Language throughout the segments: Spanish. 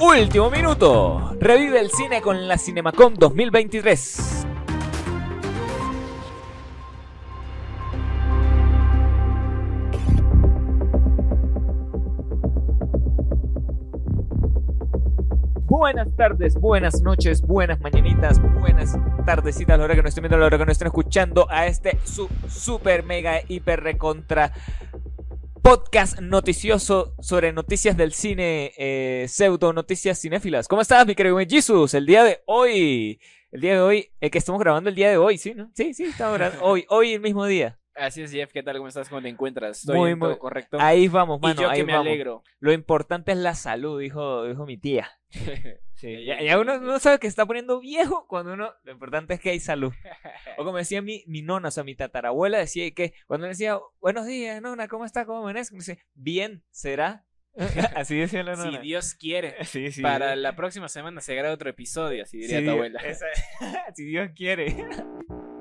Último minuto. Revive el cine con la Cinemacon 2023. Buenas tardes, buenas noches, buenas mañanitas, buenas tardecitas, a la hora que nos estén viendo, a la hora que nos estén escuchando a este su super mega hiper recontra podcast noticioso sobre noticias del cine, eh, pseudo noticias cinéfilas. ¿Cómo estás, mi querido Jesus? El día de hoy, el día de hoy, el que estamos grabando el día de hoy, ¿sí? ¿no? Sí, sí, estamos grabando hoy, hoy el mismo día. Así es, Jeff, ¿qué tal? ¿Cómo estás? ¿Cómo te encuentras? ¿Estoy Muy, en todo muy- correcto? Ahí vamos, mano, y yo ahí que me vamos. alegro. Lo importante es la salud, dijo, dijo mi tía. Sí, ya, ya uno no sabe que está poniendo viejo cuando uno, lo importante es que hay salud. O como decía mi, mi nona, o sea, mi tatarabuela decía que cuando le decía, buenos días, nona, ¿cómo está? ¿Cómo amanece? Me dice, bien, ¿será? Así decía la si nona. Dios quiere, Sí, sí. para la próxima semana se graba otro episodio, así diría tu abuela. esa- si Dios quiere.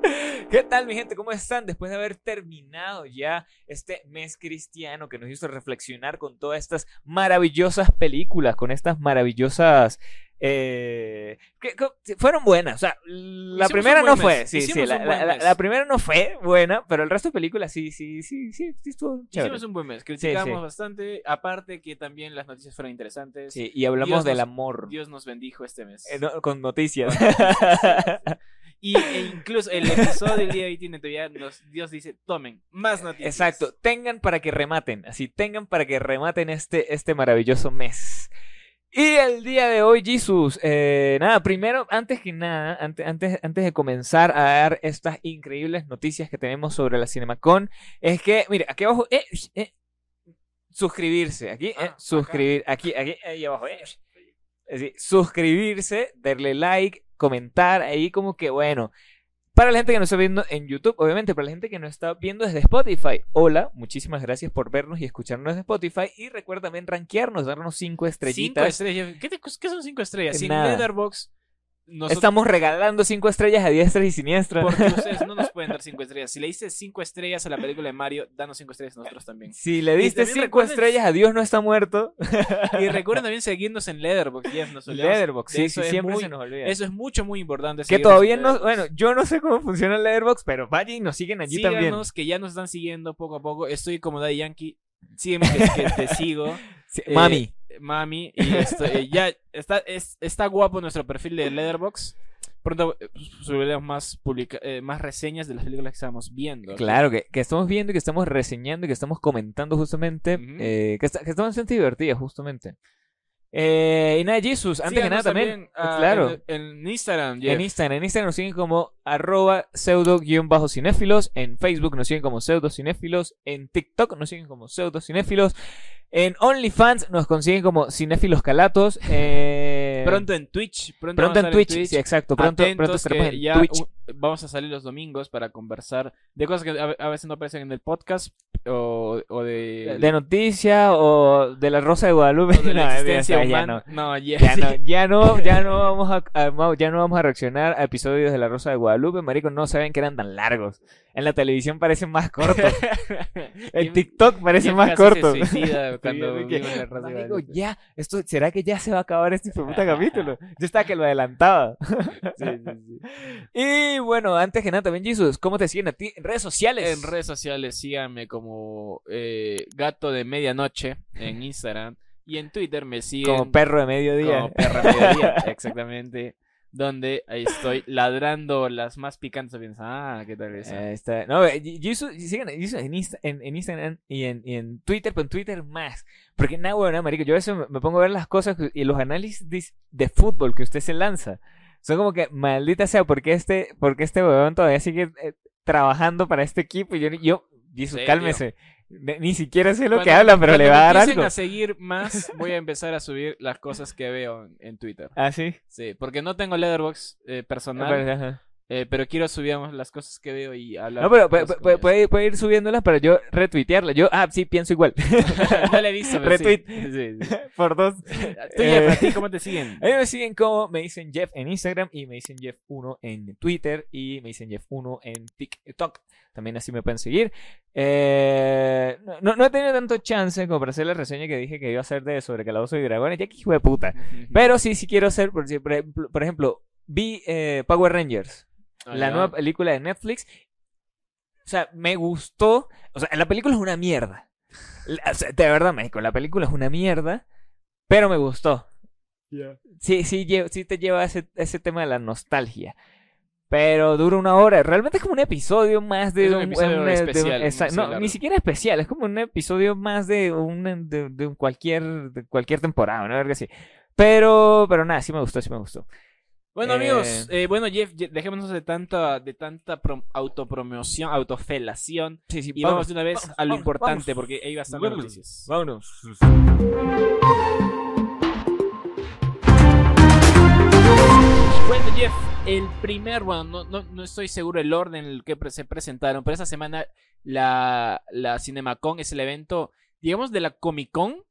¿Qué tal, mi gente? ¿Cómo están? Después de haber terminado ya este mes cristiano que nos hizo reflexionar con todas estas maravillosas películas, con estas maravillosas. eh, que, que fueron buenas. O sea, la Hicimos primera no buen fue. mes. Sí, sí, Hicimos la, buen la- la- mes. la primera no fue buena, pero el resto de películas sí, sí, sí, sí, sí estuvo chévere. Hicimos un buen mes, criticamos sí. bastante, aparte que también las noticias fueron interesantes. Sí, y hablamos Dios del nos- amor. Dios nos bendijo este mes. eh, no, con noticias. Y e incluso el episodio del día de hoy tiene todavía, Dios dice, tomen más noticias. Exacto, tengan para que rematen, así tengan para que rematen este, este maravilloso mes. Y el día de hoy, Jesus, eh, nada, primero, antes que nada, antes, antes, antes de comenzar a dar estas increíbles noticias que tenemos sobre la Cinemacon, es que, mire, aquí abajo, eh, eh, suscribirse, aquí, eh, Ah, acá. suscribir, aquí, aquí, ahí abajo, eh, así, suscribirse, darle like, comentar, ahí como que, bueno, para la gente que nos está viendo en YouTube, obviamente, para la gente que nos está viendo desde Spotify, hola, muchísimas gracias por vernos y escucharnos desde Spotify. Y recuerda también rankearnos, darnos cinco Cinco estrellitas. estrellas. ¿Qué, te- qué son cinco estrellas? Sin. Letterboxd, nosotros, Estamos regalando cinco estrellas a diestras y siniestras. porque ustedes no nos pueden dar cinco estrellas. Si le diste cinco estrellas a la película de Mario, danos cinco estrellas a nosotros también. Si le diste también cinco recuerden- estrellas a Dios no está muerto. Y recuerden también seguirnos en Letterboxd, Jeff, nos de sí, eso, sí, siempre muy- se nos olvida. Eso es mucho, muy importante. que todavía no, bueno, yo no sé cómo funciona el Letterboxd, pero vayan y nos siguen allí también. Síganos, que ya nos están siguiendo poco a poco. Estoy como Daddy Yankee. Sígueme que, que te sigo. Sí, Eh, Mami. Mami. Y esto, eh, ya está, es- está guapo nuestro perfil de Letterboxd. Pronto eh, subiremos más, publica- eh, más reseñas de las películas que estamos viendo. Claro, que, que estamos viendo y que estamos reseñando y que estamos comentando justamente, que, está- que bastante divertidas justamente. Eh, y nada, Jesus, antes que nada también, ah, claro, En, en Instagram, en Jeff. Instagram, en Instagram nos siguen como arroba pseudo-cinéfilos, en Facebook nos siguen como pseudo-cinéfilos, en TikTok nos siguen como pseudo-cinéfilos, en OnlyFans nos consiguen como cinéfilos calatos, eh, Pronto en Twitch. Pronto, en Twitch, sí, exacto, pronto, pronto estaremos en Twitch. vamos a salir los domingos para conversar de cosas que a, veces no aparecen en el podcast o, o de, de noticia o de la Rosa de Guadalupe. de la No, existencia ya, humana. No, ya, Ya sí. no, ya no, ya no vamos a- ya no vamos a reaccionar a episodios de La Rosa de Guadalupe, marico, no saben que eran tan largos. En la televisión parecen más cortos. En TikTok parecen Jeff más cortos. cuando Sí, de que, de marico, Guadalupe. ya, esto, ¿será que ya se va a acabar este de puta capítulo? Yo estaba que lo adelantaba. Sí, sí, sí. Y bueno, antes que nada también, Jesus, ¿cómo te siguen a ti en redes sociales? En redes sociales síganme como eh, Gato de Medianoche en Instagram y en Twitter me siguen Como perro de mediodía. como Perra Mediodía, exactamente. Donde estoy ladrando las más picantes. Piensa, ah, ¿qué tal eso? Ahí está. No, eh, Jesus, sigan en, Insta- en, en Instagram y en, y en Twitter, pero en Twitter más. Porque nada, bueno, marico, yo a veces me, pongo a ver las cosas y los análisis de, fútbol que usted se lanza. Son como que, maldita sea, porque este, porque este huevón todavía sigue eh, trabajando para este equipo? Y yo, yo Jesus, cálmese. Ni siquiera sé lo que Cuando- habla, pero le va a dar algo. a seguir más, voy a empezar a subir las cosas que veo en, en Twitter. Ah, sí. Sí, porque no tengo Letterboxd eh, personal, Pero, ajá. Eh, pero quiero subir las cosas que veo y hablar. No, pero puede, puede- puede- ir subiéndolas para yo retuitearla. Yo, ah, sí, pienso igual. no le he visto, sí. Retweet. Sí, sí. Por dos. Tú, Eh, Jeff, ¿a ti cómo te siguen? A mí me siguen como me dicen Jeff en Instagram y me dicen Jeff1 en Twitter y me dicen Jeff1 en TikTok. También así me pueden seguir. Eh, no- no, he tenido tanto chance como para hacer la reseña que dije que iba a hacer de sobre Calabozos y Dragones. Ya que hijo de puta. Pero sí, sí quiero hacer, por, por ejemplo, por ejemplo, vi eh, Power Rangers, La nueva película de Netflix. O sea, me gustó. O sea, la película es una mierda. O sea, de verdad, México, la película es una mierda, pero me gustó. Sí, sí, lle- sí te lleva a ese, ese tema de la nostalgia. Pero dura una hora. Realmente es como un episodio más de Es un episodio de- especial, no sé, no, largo. ni siquiera especial. Es como un episodio más de un de, de un cualquier de cualquier temporada, ¿no? Verga así. Pero, pero nada, sí me gustó, sí me gustó. Bueno, Eh, amigos, eh, bueno, Jeff, dejémonos de tanta, de tanta prom- autopromoción, autofelación. Sí, sí, Y vamos de una vez vamos, a lo vamos, importante, porque ahí bastantes Vámonos. noticias. Vámonos. Bueno, Jeff, el primer, bueno, no, no, no estoy seguro el orden en el que se presentaron, pero esta semana la, la CinemaCon es el evento, digamos, de la Comic Con,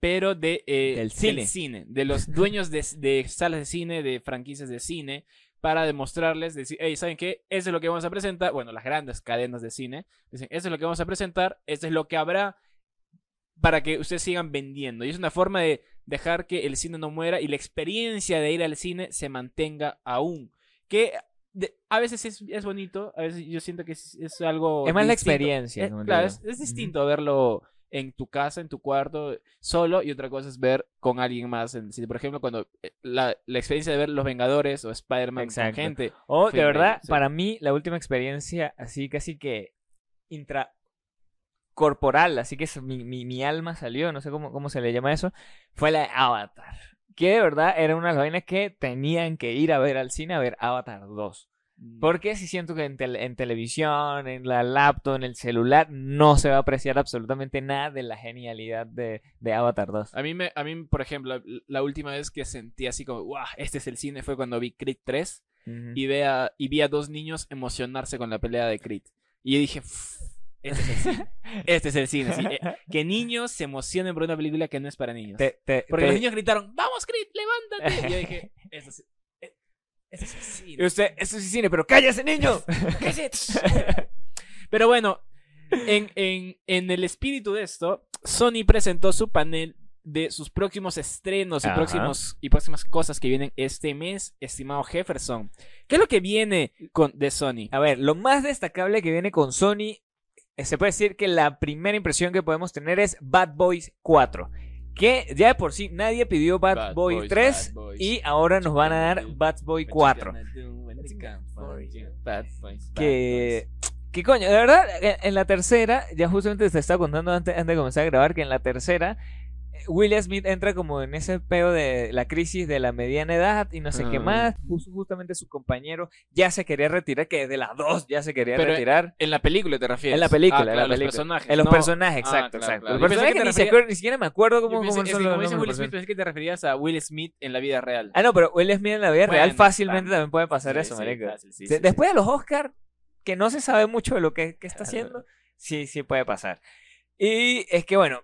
pero de, eh, Del cine. de los dueños de, de salas de cine, de franquicias de cine, para demostrarles, decir, hey, ¿saben qué? Eso es lo que vamos a presentar. Bueno, las grandes cadenas de cine dicen, eso es lo que vamos a presentar, esto es lo que habrá para que ustedes sigan vendiendo. Y es una forma de dejar que el cine no muera y la experiencia de ir al cine se mantenga aún. Que de- a veces es, es bonito, a veces yo siento que es, es algo... Es más la experiencia. Eh, como claro, es, es distinto verlo en tu casa, en tu cuarto, solo, y otra cosa es ver con alguien más en. Por ejemplo, cuando eh, la, la experiencia de ver Los Vengadores o Spider-Man con gente. O de verdad, sí. para mí, la última experiencia así casi que intracorporal, así que es- mi, mi, mi alma salió, no sé cómo, cómo se le llama eso, fue la de Avatar. Que de verdad era una de las vainas que tenían que ir a ver al cine a ver Avatar 2. Mm. Porque si siento que en, en televisión, en la laptop, en el celular, no se va a apreciar absolutamente nada de la genialidad de, de Avatar 2. A mí, me, a mí, por ejemplo, la última vez que sentí así como, wow, este es el cine fue cuando vi Creed 3 Ujú. y, ve a- y vi a dos niños emocionarse con la pelea de Creed. Y yo dije, "Ff, este es el cine. Este es el cine. sí. Eh, que niños se emocionen por una película que no es para niños. Te- te- Porque te- los niños gritaron, vamos Creed, levántate. Y yo dije, este es, este es cine. usted, eso es cine, pero cállese, niño. Cállate. Pero bueno, en, en, en el espíritu de esto, Sony presentó su panel de sus próximos estrenos y, Ajá. próximos, y próximas cosas que vienen este mes, estimado Jefferson. ¿Qué es lo que viene con, de Sony? A ver, lo más destacable que viene con Sony, eh, se puede decir que la primera impresión que podemos tener es Bad Boys 4. Que ya de por sí nadie pidió Bad, Bad Boy Boys, 3 Bad Boys. y ahora nos van a dar Bad Boy 4. Bad Boys, Que, que coño, de verdad, en, en la tercera, ya justamente te estaba contando antes, antes de comenzar a grabar que en la tercera Will Smith entra como en ese peo de la crisis de la mediana edad y no sé qué Ah. más. Justo- Justamente su compañero ya se quería retirar, que de las dos ya se quería Pero, retirar. En la película te refieres. En la película, Ah, en la claro, película. Los personajes. En los no- personajes, Ah, exacto, claro, exacto. claro. Los que personajes te ni, refería- siquiera me acuerdo cómo, pensé- cómo son que los nombres Will Smith, pensé que te referías a Will Smith en la vida real. Ah, no, pero Will Smith en la vida real fácilmente claro. también puede pasar Sí, eso, sí, marico. fácil, sí, Después de los Oscars, que no se sabe mucho de lo que, que está haciendo, sí, sí puede pasar. Y es que, bueno,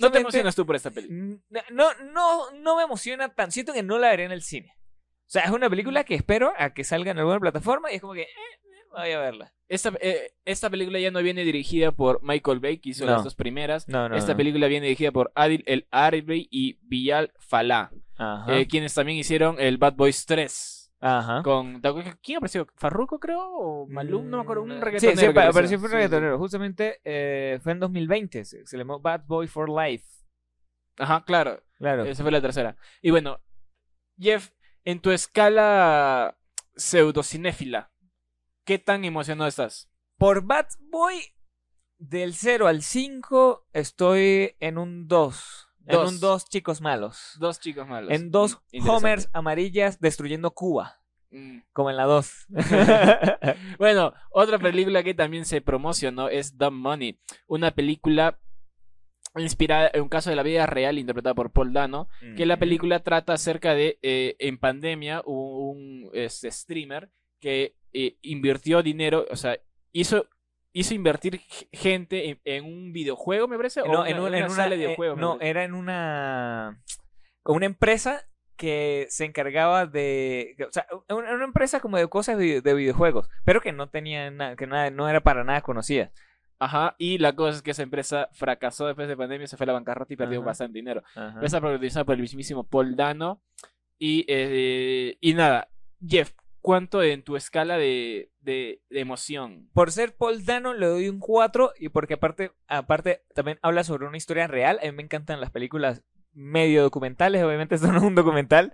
¿No te emocionas tú por esta película? Mm, No, no, no me emociona tan. Siento que no la veré en el cine. O sea, es una película que espero a que salga en alguna plataforma y es como que, eh, eh, voy a verla. Esta, eh, esta película ya no viene dirigida por Michael Bay, que hizo No. las dos primeras. No, no. Esta película viene dirigida por Adil El Arbi y Bilal Falá, Ajá. eh, quienes también hicieron el Bad Boys 3. Ajá. Con, ¿Quién apareció? ¿Farruko, creo? ¿O Malum? No me acuerdo. Un Mm, reggaetonero. Sí, sí, apareció. apareció fue un Sí, reggaetonero. Justamente eh, fue en 2020. Se, se le llamó Bad Boy for Life. Ajá, claro. Claro. Esa fue la tercera. Y bueno, Jeff, en tu escala pseudocinéfila, ¿qué tan emocionado estás? Por Bad Boy, del 0 al 5, estoy en un 2. En Dos. un 2 chicos malos. Dos chicos malos. En dos Mm, homers amarillas destruyendo Cuba. Mm. Como en la 2. Bueno, otra película que también se promocionó es Dumb Money, una película inspirada en un caso de la vida real interpretada por Paul Dano, que la película trata acerca de, eh, en pandemia, hubo un este, streamer que eh, invirtió dinero, o sea, hizo, hizo invertir gente en, en un videojuego, me parece, o No, una- en, un- una en una, sala de eh, videojuegos. no, era en una con una empresa que se encargaba de, o sea, una, una empresa como de cosas de, de videojuegos, pero que no tenía nada, que nada, no era para nada conocida. Ajá, y la cosa es que esa empresa fracasó después de pandemia, se fue a la bancarrota y perdió Ajá. bastante dinero. Está protagonizada por el mismísimo Paul Dano. Y, eh, y nada, Jeff, ¿cuánto en tu escala de, de, de emoción? Por ser Paul Dano le doy un 4 y porque aparte, aparte también habla sobre una historia real. A mí me encantan las películas medio documentales, obviamente esto no es un documental,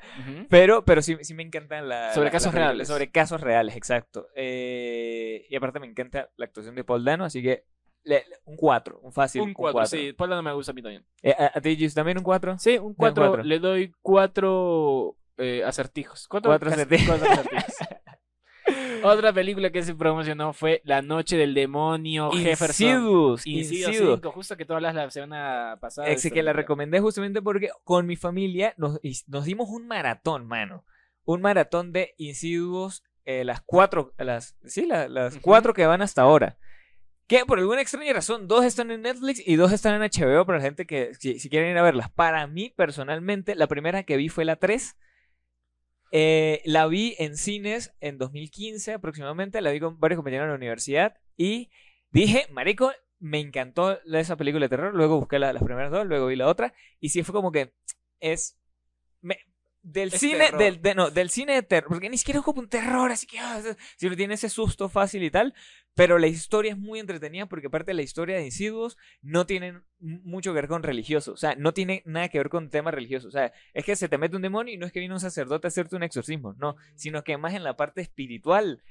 pero, pero sí, sí me encantan la- Sobre la- casos las reales. Sobre casos reales, exacto. Eh, y aparte me encanta la actuación de Paul Dano, así que le- le- un 4, un fácil. un 4, sí, Paul Dano me gusta a mí también. Eh, ¿A, a ti, también un 4? Sí, un 4, cuatro. le doy 4 acertijos. Cuatro, Cuatro cas- acertijos. cuatro acertijos. Otra película que se promocionó fue La Noche del Demonio Jefferson. Insidious, Incidio Insidious. 5, justo que tú hablas la semana pasada. esta que la recomendé justamente porque con mi familia nos, dimos un maratón, mano. Un maratón de Insidious, eh, las cuatro, las, sí, la- las cuatro que van hasta ahora. Que por alguna extraña razón, dos están en Netflix y dos están en HBO para la gente que si, si quieren ir a verlas. Para mí, personalmente, la primera que vi fue la 3. Eh, la vi en cines en 2015 aproximadamente, la vi con varios compañeros de la universidad y dije, marico, me encantó esa película de terror, luego busqué la- las primeras dos, luego vi la otra y sí fue como que es del Es cine terror. del, de- no, del cine de terror, porque ni siquiera es como un terror, así que ah, si tiene ese susto fácil y tal, pero la historia es muy entretenida porque aparte la historia de Insidious no tiene mucho que ver con religioso, o sea, no tiene nada que ver con temas religiosos, o sea, es que se te mete un demonio y no es que viene un sacerdote a hacerte un exorcismo, no, sino que más en la parte espiritual,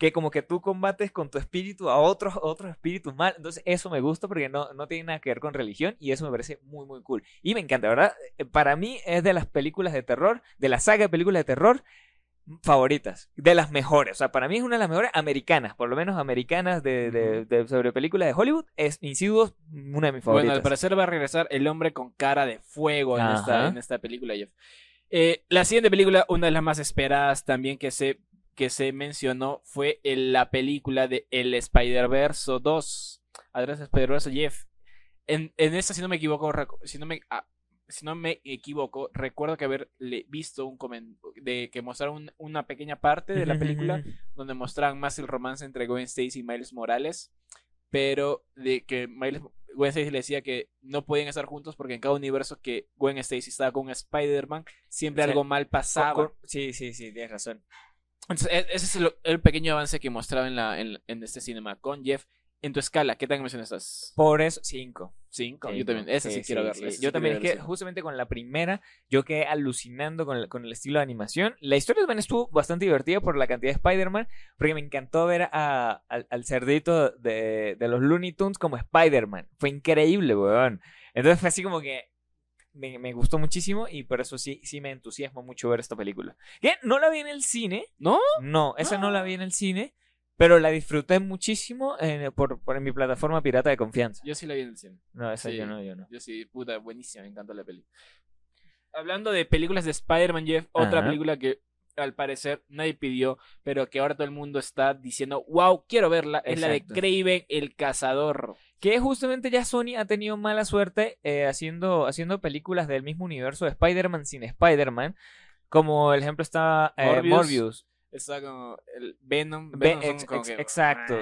que como que tú combates con tu espíritu a otros, otros espíritus mal, entonces eso me gusta porque no, no tiene nada que ver con religión y eso me parece muy muy cool. Y me encanta, ¿verdad? Eh, Para mí es de las películas de terror, de la saga de películas de terror favoritas, de las mejores, o sea, para mí es una de las mejores americanas, por lo menos americanas de, de- de- sobre películas de Hollywood, es Insidious, una de mis favoritas. Bueno, al parecer va a regresar el hombre con cara de fuego en, esta, en esta película, Jeff. Eh, la siguiente película, una de las más esperadas también que se, que se mencionó, fue el- la película de El Spider-Verse 2. Atrás Spider-Verse, Jeff. En, en esta, si no me equivoco, si no me, ah, si no me equivoco, recuerdo que haber visto un de que mostraron un- una pequeña parte de la película donde mostraban más el romance entre Gwen Stacy y Miles Morales, pero de que Miles, Gwen Stacy le decía que no podían estar juntos porque en cada universo que Gwen Stacy estaba con Spider-Man, siempre algo mal pasaba. Con- sí, sí, sí, tienes razón. Entonces, e- ese es el, el pequeño avance que mostraba en, la, en, en este cinema con Jeff. En tu escala, ¿qué tan emocionado estás? Por eso, cinco. ¿Cinco? Yo también, esa sí, quiero verla. sí. esa sí Yo también, es que justamente con la primera, yo quedé alucinando con el, con el estilo de animación. La historia también estuvo bastante divertida por la cantidad de Spider-Man, porque me encantó ver a- al, al cerdito de, de los Looney Tunes como Spider-Man. Fue increíble, weón. Entonces fue así como que me, me gustó muchísimo y por eso sí, sí me entusiasma mucho ver esta película. Que no la vi en el cine. ¿No? No, esa no la vi en el cine, pero la disfruté muchísimo en- por, por en mi plataforma pirata de confianza. Yo sí la vi en el cine. No, esa Sí. yo no, yo no. Yo sí, puta, buenísima, me encantó la peli. Hablando de películas de Spider-Man, Jeff, otra Ajá. película que al parecer nadie pidió, pero que ahora todo el mundo está diciendo, wow, quiero verla, es la de. Craven el Cazador. Que justamente ya Sony ha tenido mala suerte eh, haciendo, haciendo películas del mismo universo de Spider-Man sin Spider-Man. Como el ejemplo está eh, Morbius. Morbius. Está como el Venom. Ve- Venom son ex- como ex- que- exacto.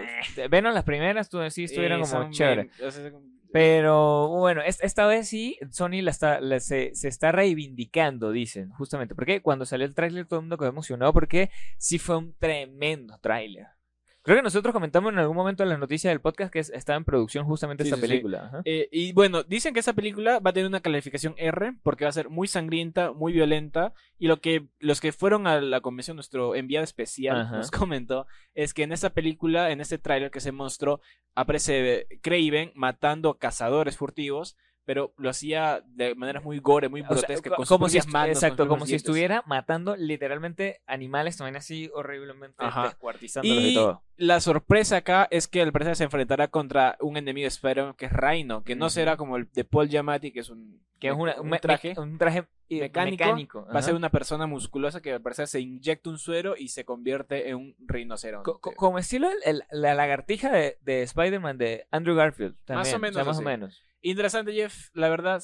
Venom las primeras, tú sí estuvieron como son chévere. bien- o sea, son- Pero bueno, es- esta vez sí, Sony la está, la- se, se está reivindicando, dicen, justamente. Porque cuando salió el tráiler todo el mundo quedó emocionado porque sí fue un tremendo tráiler. Creo que nosotros comentamos en algún momento en las noticias del podcast que es- estaba en producción justamente Sí, esta sí, película. Eh, y bueno, dicen que esa película va a tener una calificación R porque va a ser muy sangrienta, muy violenta. Y lo que los que fueron a la convención, nuestro enviado especial Ajá. nos comentó, es que en esta película, en este tráiler que se mostró, aparece Craven matando cazadores furtivos, pero lo hacía de manera muy gore, muy O sea, como si, manos, exacto, como si estuviera matando literalmente animales también así horriblemente descuartizándolos y, Y todo. la sorpresa acá es que al parecer se enfrentará contra un enemigo de Spider-Man que es Rhino, que no será como el de Paul Giamatti, que es un Que es una- un un, me- traje un traje eh, mecánico, mecánico. va a ser una persona musculosa que al parecer se inyecta un suero y se convierte en un rinoceronte. Co- co- como estilo el- el- la lagartija de, de Spider-Man de Andrew Garfield. También, Más o sea, menos más o menos. Interesante, Jeff. La verdad.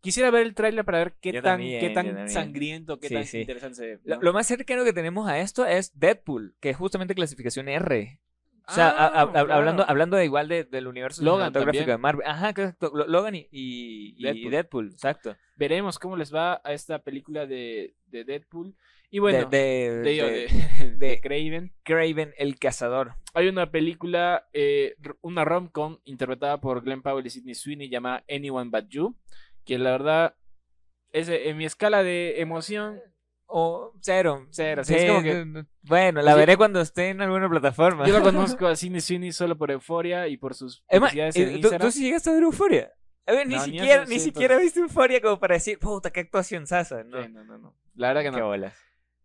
Quisiera ver el tráiler para ver qué Yo tan, también, qué tan sangriento, qué Sí, tan sí. interesante se ve. Lo, ¿no? lo más cercano que tenemos a esto es Deadpool, que es justamente clasificación R. O sea, Ah, a- a- claro. hablando, hablando de igual de- del universo Logan cinematográfico también. de Marvel. Ajá, exacto. Lo- Logan y, y- y Deadpool. Deadpool. exacto. Veremos cómo les va a esta película de, de Deadpool. Y bueno, de, de, de de, Craven. Craven el cazador. Hay una película, eh, una rom-com interpretada por Glenn Powell y Sidney Sweeney llamada Anyone But You, que la verdad es eh, en mi escala de emoción O cero. Cero, sí, es como que- n- n- Bueno, la Sí. veré cuando esté en alguna plataforma. Yo lo conozco a Sidney Sweeney solo por Euforia y por sus Es más, publicidades eh, en ¿tú, tú sí llegaste a ver Euforia? A ver, ni No, ni siquiera, ni siquiera viste Euforia como para decir, puta, qué actuación sasa. No, no, no, no. La verdad que qué no. bolas.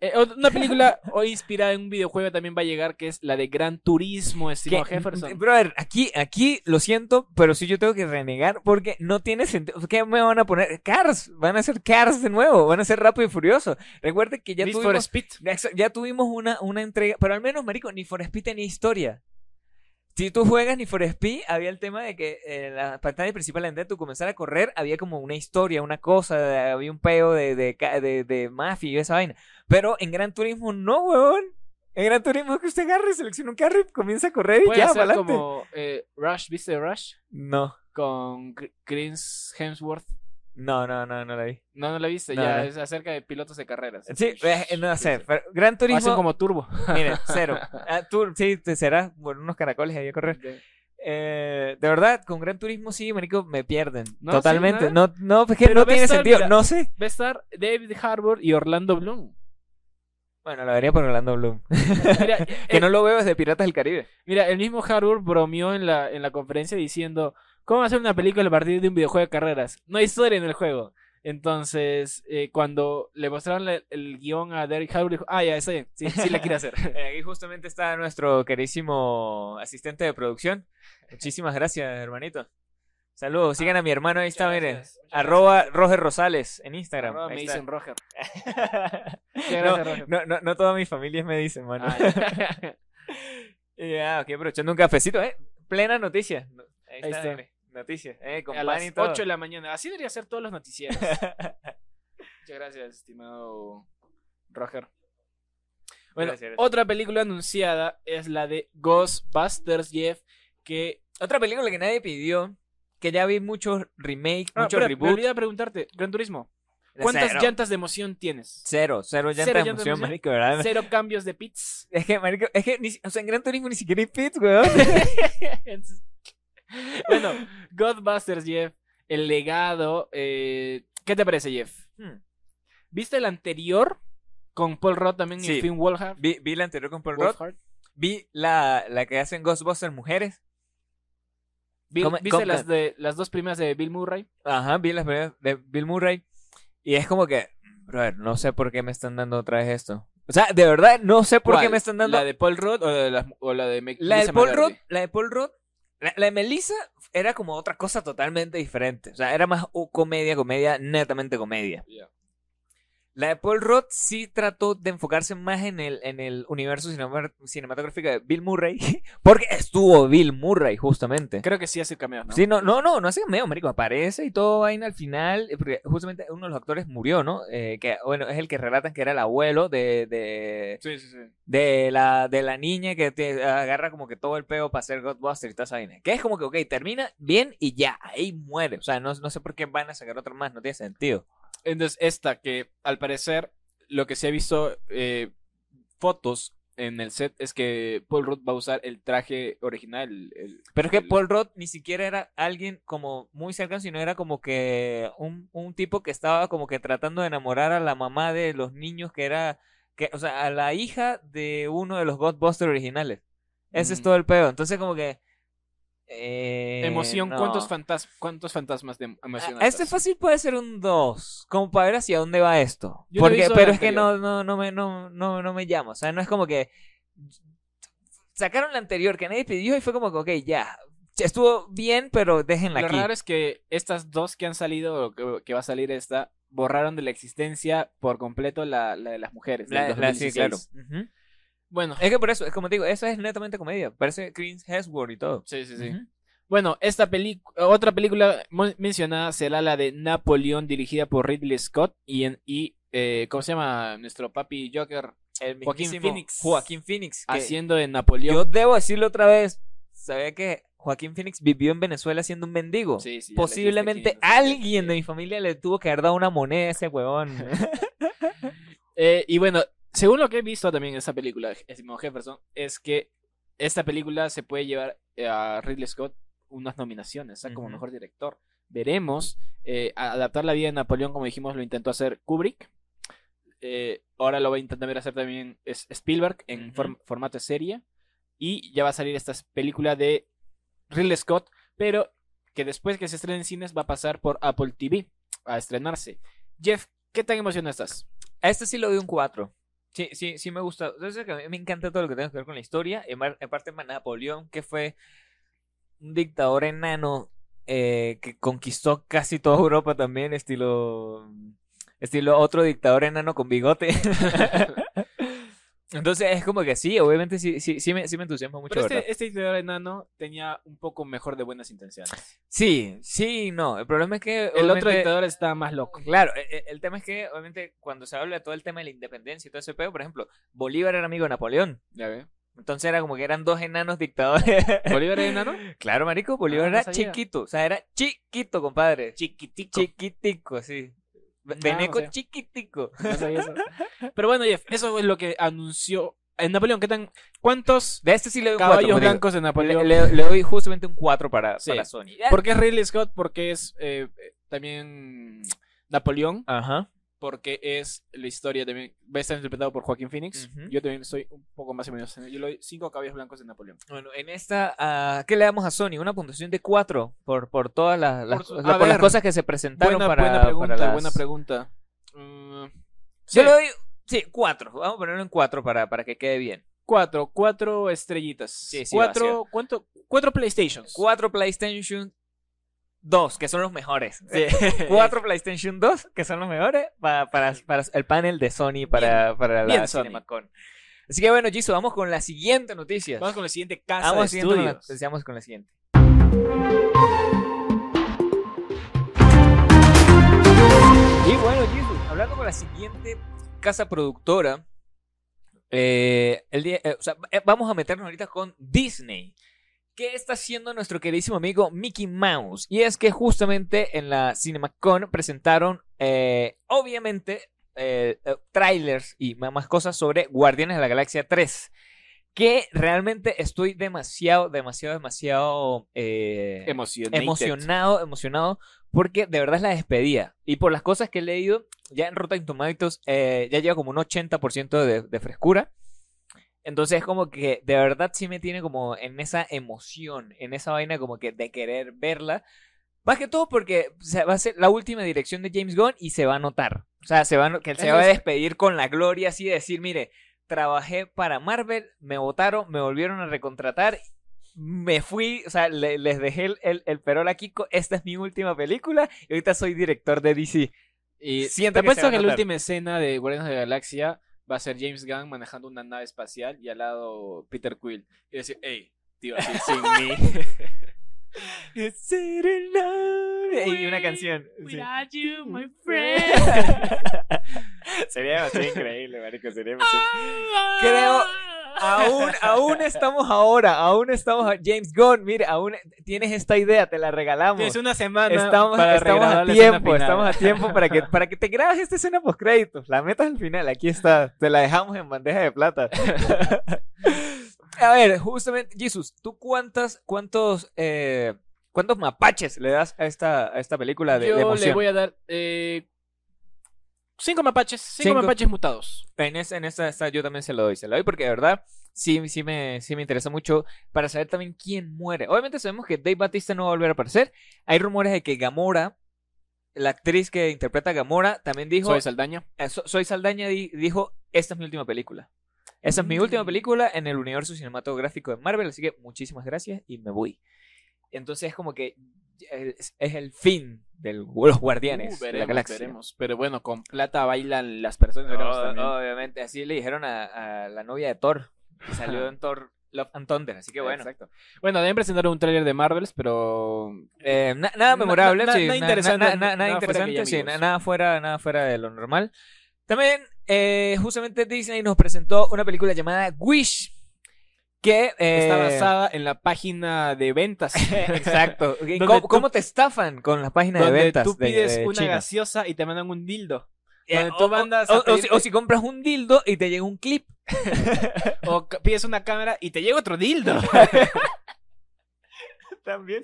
Eh, una película hoy inspirada en un videojuego también va a llegar que es la de Gran Turismo, estimado Jefferson. Brother, aquí, aquí lo siento, pero sí yo tengo que renegar porque no tiene sentido. ¿Qué me van a poner? Cars, van a hacer Cars de nuevo, van a ser Rápido y Furioso. Recuerde que ya Need for tuvimos, Speed. ya tuvimos una, una entrega, pero al menos, marico, ni for Speed tenía historia. Si tú juegas ni for Speed, había el tema de que en la pantalla principal antes de tú comenzar a correr, había como una historia, una cosa, había un peo de, de, de, de mafia y esa vaina. Pero en Gran Turismo no, weón. En Gran Turismo es que usted agarre, selecciona un carro y comienza a correr y ya, para como eh, Rush, ¿viste Rush? No, Con Chris Hemsworth. No, no, no, no la vi. No, no la viste, No, ya no. es acerca de pilotos de carreras. Sí, eh, no sé, pero Gran Turismo, Hacen como turbo. mire, cero. Ah, tú, sí, te será, bueno, unos caracoles ahí a correr. Eh, de verdad, con Gran Turismo sí, marico, me pierden. No, Totalmente. sí, no, no, es que no tiene sentido. mira. No sé. Va a estar David Harbour y Orlando Bloom. Bueno, la vería por Orlando Bloom. Mira, que eh, no lo veo desde Piratas del Caribe. mira, el mismo Harbour bromeó en la, en la conferencia diciendo, ¿cómo hacer una película a partir de un videojuego de carreras? No hay historia en el juego. Entonces, eh, cuando le mostraron la- el guion a Derek Harbour, dijo, ah, ya, está bien, sí, sí la quiere hacer. Eh, Aquí justamente está nuestro querísimo asistente de producción. Muchísimas gracias, hermanito. Saludos, sigan a mi hermano, ahí está, miren. Arroba. Roger Rosales en Instagram. Arroba me dicen Roger. no, Roger. no, no, no toda mi familia me dicen, mano. Ah, ya. Ya, ok, aprovechando un cafecito, ¿eh? Plena noticia. No- Ahí, Ahí está, está. Noticias, ¿eh? Con a pan las y todo. 8 de la mañana. Así debería ser todos los noticieros. Muchas gracias, estimado Roger. Bueno, Gracias, otra película anunciada es la de Ghostbusters, Jeff, que... Otra película que nadie pidió, que ya vi muchos remakes, Ah, muchos me olvidé preguntarte, Gran Turismo, ¿cuántas Cero. llantas de emoción tienes? Cero, cero llantas Cero de llantas de emoción, emoción. marico, ¿verdad? Cero cambios de pits. Es que, marico, es que, ni, o sea, en Gran Turismo ni siquiera hay pits, weón. Bueno, Ghostbusters, Jeff, el legado. eh, ¿Qué te parece, Jeff? Hmm. ¿Viste el anterior con Paul Rudd también Sí. y Finn Wolfhard? Vi, vi la anterior con Paul Rudd. Vi la, la que hacen Ghostbusters mujeres. Vi- ¿Cómo- ¿Viste cómo- las, de, las dos primeras de Bill Murray? Ajá, vi las primeras de Bill Murray. Y es como que, brother, no sé por qué me están dando otra vez esto. O sea, de verdad, no sé por qué me están dando. ¿La de Paul Rudd o la de, o la de La de Paul? Rudd, la de Paul Rudd, la, la de Melissa era como otra cosa totalmente diferente. O sea, era más comedia, comedia, netamente comedia. La de Paul Rudd sí trató de enfocarse más en el, en el universo cinema- cinematográfico de Bill Murray, porque estuvo Bill Murray, justamente. Creo que sí hace cameo, ¿no? Sí, no, no, no, no hace medio, marico, aparece y todo vaina al final, eh, porque justamente uno de los actores murió, ¿no? Eh, que, bueno, es el que relatan que era el abuelo de, de, Sí, sí, sí. de la, de la niña que te agarra como que todo el peo para hacer Godbuster y toda esa vaina. Que es como que, ok, termina bien y ya, ahí muere. O sea, no, no sé por qué van a sacar otra más, no tiene sentido. Entonces, esta que al parecer lo que se ha visto eh, fotos en el set es que Paul Rudd va a usar el traje original. el- Pero es que el- Paul Rudd ni siquiera era alguien como muy cercano, sino era como que un, un tipo que estaba como que tratando de enamorar a la mamá de los niños que era, que, o sea, a la hija de uno de los Godbusters originales. Ese es Mm. todo el pedo. Entonces como que... eh, Emoción, no. ¿cuántos, fantas ¿cuántos fantasmas de emoción? A- Este fácil puede ser un 2, como para ver hacia dónde va esto. Yo Porque, pero es que no, no, no, me, no, no, no me llama. O sea, no es como que sacaron la anterior que nadie pidió y fue como que, ok, ya. estuvo bien, pero déjenla Lo aquí. raro es que estas dos que han salido, o que, va a salir esta, borraron de la existencia por completo la, la de las mujeres. La- la- sí, 2016. claro. Bueno, Es que por eso, es como te digo, eso es netamente comedia. Parece Chris Hemsworth y todo. sí, sí, sí. Bueno, esta película, otra película mencionada será la de Napoleón, dirigida por Ridley Scott y, en, y eh, ¿cómo se llama? Nuestro papi Joker El Joaquín Phoenix. Joaquín Phoenix. haciendo de Napoleón. Yo debo decirlo otra vez. Sabía que Joaquín Phoenix vivió en Venezuela siendo un mendigo. Sí, sí, Posiblemente dijiste quién, no sé qué. alguien de mi familia le tuvo que haber dado una moneda a ese huevón. Eh, y bueno, según lo que he visto también en esta película, estimado Jefferson, es que esta película se puede llevar eh, a Ridley Scott unas nominaciones, como mejor director. Veremos. eh, adaptar la vida de Napoleón, como dijimos, lo intentó hacer Kubrick. Eh, ahora lo va a intentar hacer también Spielberg en form- formato de serie. Y ya va a salir esta película de Ridley Scott, pero que después que se estrene en cines va a pasar por Apple TV a estrenarse. Jeff, ¿qué tan emocionado estás? A este sí lo doy un 4. Sí, sí, sí me gusta. Entonces, a mí me encanta todo lo que tenga que ver con la historia. En en parte, Napoleón, que fue un dictador enano eh, que conquistó casi toda Europa también, estilo. Estilo otro dictador enano con bigote. Entonces es como que sí, obviamente sí, sí, sí, me, sí me entusiasma mucho. Pero este, este dictador enano tenía un poco mejor de buenas intenciones. Sí, sí, no. El problema es que. El otro dictador está más loco. Claro, e- e- el, tema es que, obviamente, cuando se habla de todo el tema de la independencia y todo ese pedo, por ejemplo, Bolívar era amigo de Napoleón. Ya ve. Entonces era como que eran dos enanos dictadores. ¿Bolívar era enano? claro, marico, Bolívar Ah, no era sabía. chiquito. O sea, era chiquito, compadre. Chiquitico. Chiquitico, sí. Ve- Veneco no sé. chiquitico. No sabía eso. Pero bueno, Jeff, eso es lo que anunció en Napoleón. ¿Qué tan, ¿Cuántos De este sí le doy cuatro, caballos marico. blancos de Le, Napoleón? le- le doy justamente un 4 para, Sí. para Sony. Porque es Ridley Scott, porque es eh, eh, también Napoleón, Ajá. Porque es la historia también. Va a estar interpretado por Joaquín Phoenix. Yo también soy un poco más o menos. Yo le doy cinco caballos blancos de Napoleón. Bueno, en esta, ah, ¿qué le damos a Sony? Una puntuación de 4 por, por todas las, las- Por por cosas que se presentaron Buena, para, buena para pregunta, las- buena pregunta. Mm, sí, Yo le doy, sí, 4. Vamos a ponerlo en 4 para, para que quede bien. cuatro, cuatro estrellitas. Sí, sí, va, cuatro, ¿cuánto? Cuatro PlayStations. 4 PlayStation 2, que son los mejores. Sí. 4 PlayStation 2, que son los mejores para, para, para el panel de Sony para, para la. CinemaCon. Así que bueno, Jisoo, vamos con la siguiente noticia. Vamos con la siguiente casa Vamos de siguiente con la- estudios. sigamos con la siguiente. Y bueno, Jisoo, hablando con la siguiente casa productora, eh, el día, eh, o sea, eh, vamos a meternos ahorita con Disney. ¿Qué está haciendo nuestro queridísimo amigo Mickey Mouse? Y es que justamente en la CinemaCon presentaron, eh, obviamente, eh, eh, trailers y más cosas sobre Guardianes de la Galaxia 3. Que realmente estoy demasiado, demasiado, demasiado eh, emocionado, emocionado, porque de verdad es la despedida. Y por las cosas que he leído, ya en Rotten Tomatoes ya lleva como un 80% de, de frescura. Entonces es como que de verdad sí me tiene como en esa emoción, en esa vaina como que de querer verla. Más que todo porque o sea, va a ser la última dirección de James Gunn y se va a notar. O sea, se va que él se va a es- despedir con la gloria así de decir, mire, trabajé para Marvel, me votaron, me volvieron a recontratar me fui, o sea, le- les dejé el, el, el perol a Kiko, esta es mi última película y ahorita soy director de DC. Y Siento te que se a la última escena de Guardianes de la Galaxia va a ser James Gunn manejando una nave espacial y al lado Peter Quill. Y decir, hey, tío, así sin mí. Y una canción. sí. you, my sería demasiado increíble, marico, sería demasiado- Creo- Aún, aún estamos ahora, aún estamos a- James Gunn, mire, aún tienes esta idea, te la regalamos. Tienes una semana Estamos, para estamos regrabar a tiempo, estamos a tiempo para que, para que te grabes esta escena post créditos. La metas al final, aquí está. Te la dejamos en bandeja de plata. a ver, justamente, Jesus, ¿tú cuántas, cuántos, eh, cuántos mapaches le das a esta, a esta película de, de Yo emoción? le voy a dar eh, cinco mapaches, cinco, Cinco. mapaches mutados. En esta, en esta, esta yo también se lo doy, se lo doy porque de verdad sí, sí, me, sí me interesa mucho para saber también quién muere. Obviamente sabemos que Dave Batista no va a volver a aparecer. Hay rumores de que Gamora, la actriz que interpreta a Gamora, también dijo, Soy Saldaña. eh, So- Soy Saldaña, di- dijo, esta es mi última película. Esa es mi Mm. última película en el universo cinematográfico de Marvel, así que muchísimas gracias y me voy. entonces es como que es, es el fin de los guardianes Uh, de la veremos, galaxia. veremos. Pero bueno, con plata bailan las personas. veremos Oh, también. obviamente, así le dijeron a, a la novia de Thor, que salió en Thor Love and Thunder, así que bueno. Exacto. Bueno, deben presentar un tráiler de Marvels, pero Eh, na- nada Na- memorable, na- sí, nada na- interesante, na- na- nada interesante, sí, nada fuera, nada fuera de lo normal. También, eh, justamente Disney nos presentó una película llamada Wish, que eh, está basada en la página de ventas. Exacto. ¿Y Donde ¿Cómo, tú- cómo te estafan con la página de ventas? tú de- pides de una China? gaseosa y te mandan un dildo. Eh, o- tú o- mandas o, a o si, o si compras un dildo y te llega un clip. O pides una cámara y te llega otro dildo. También.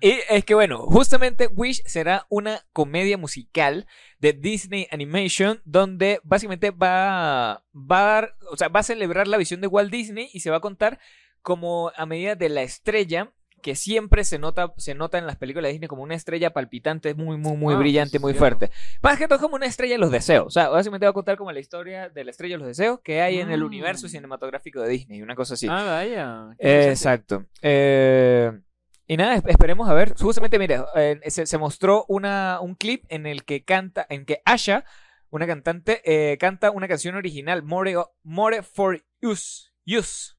Y es que bueno, justamente Wish será una comedia musical de Disney Animation donde básicamente va, va a dar, o sea, va a celebrar la visión de Walt Disney y se va a contar como a medida de la estrella que siempre se nota, se nota en las películas de Disney como una estrella palpitante, muy, muy, muy Ah, brillante, muy cierto. fuerte. Más que todo como una estrella de los deseos. O sea, básicamente va a contar como la historia de la estrella de los deseos que hay en el Mm. universo cinematográfico de Disney, una cosa así. Ah, vaya. Eh. Exacto. Eh, y nada, es- esperemos a ver. Justamente, mire, eh, se, se mostró una, un clip en el que canta, en que Asha, una cantante, eh, canta una canción original, More, More for Use. Use.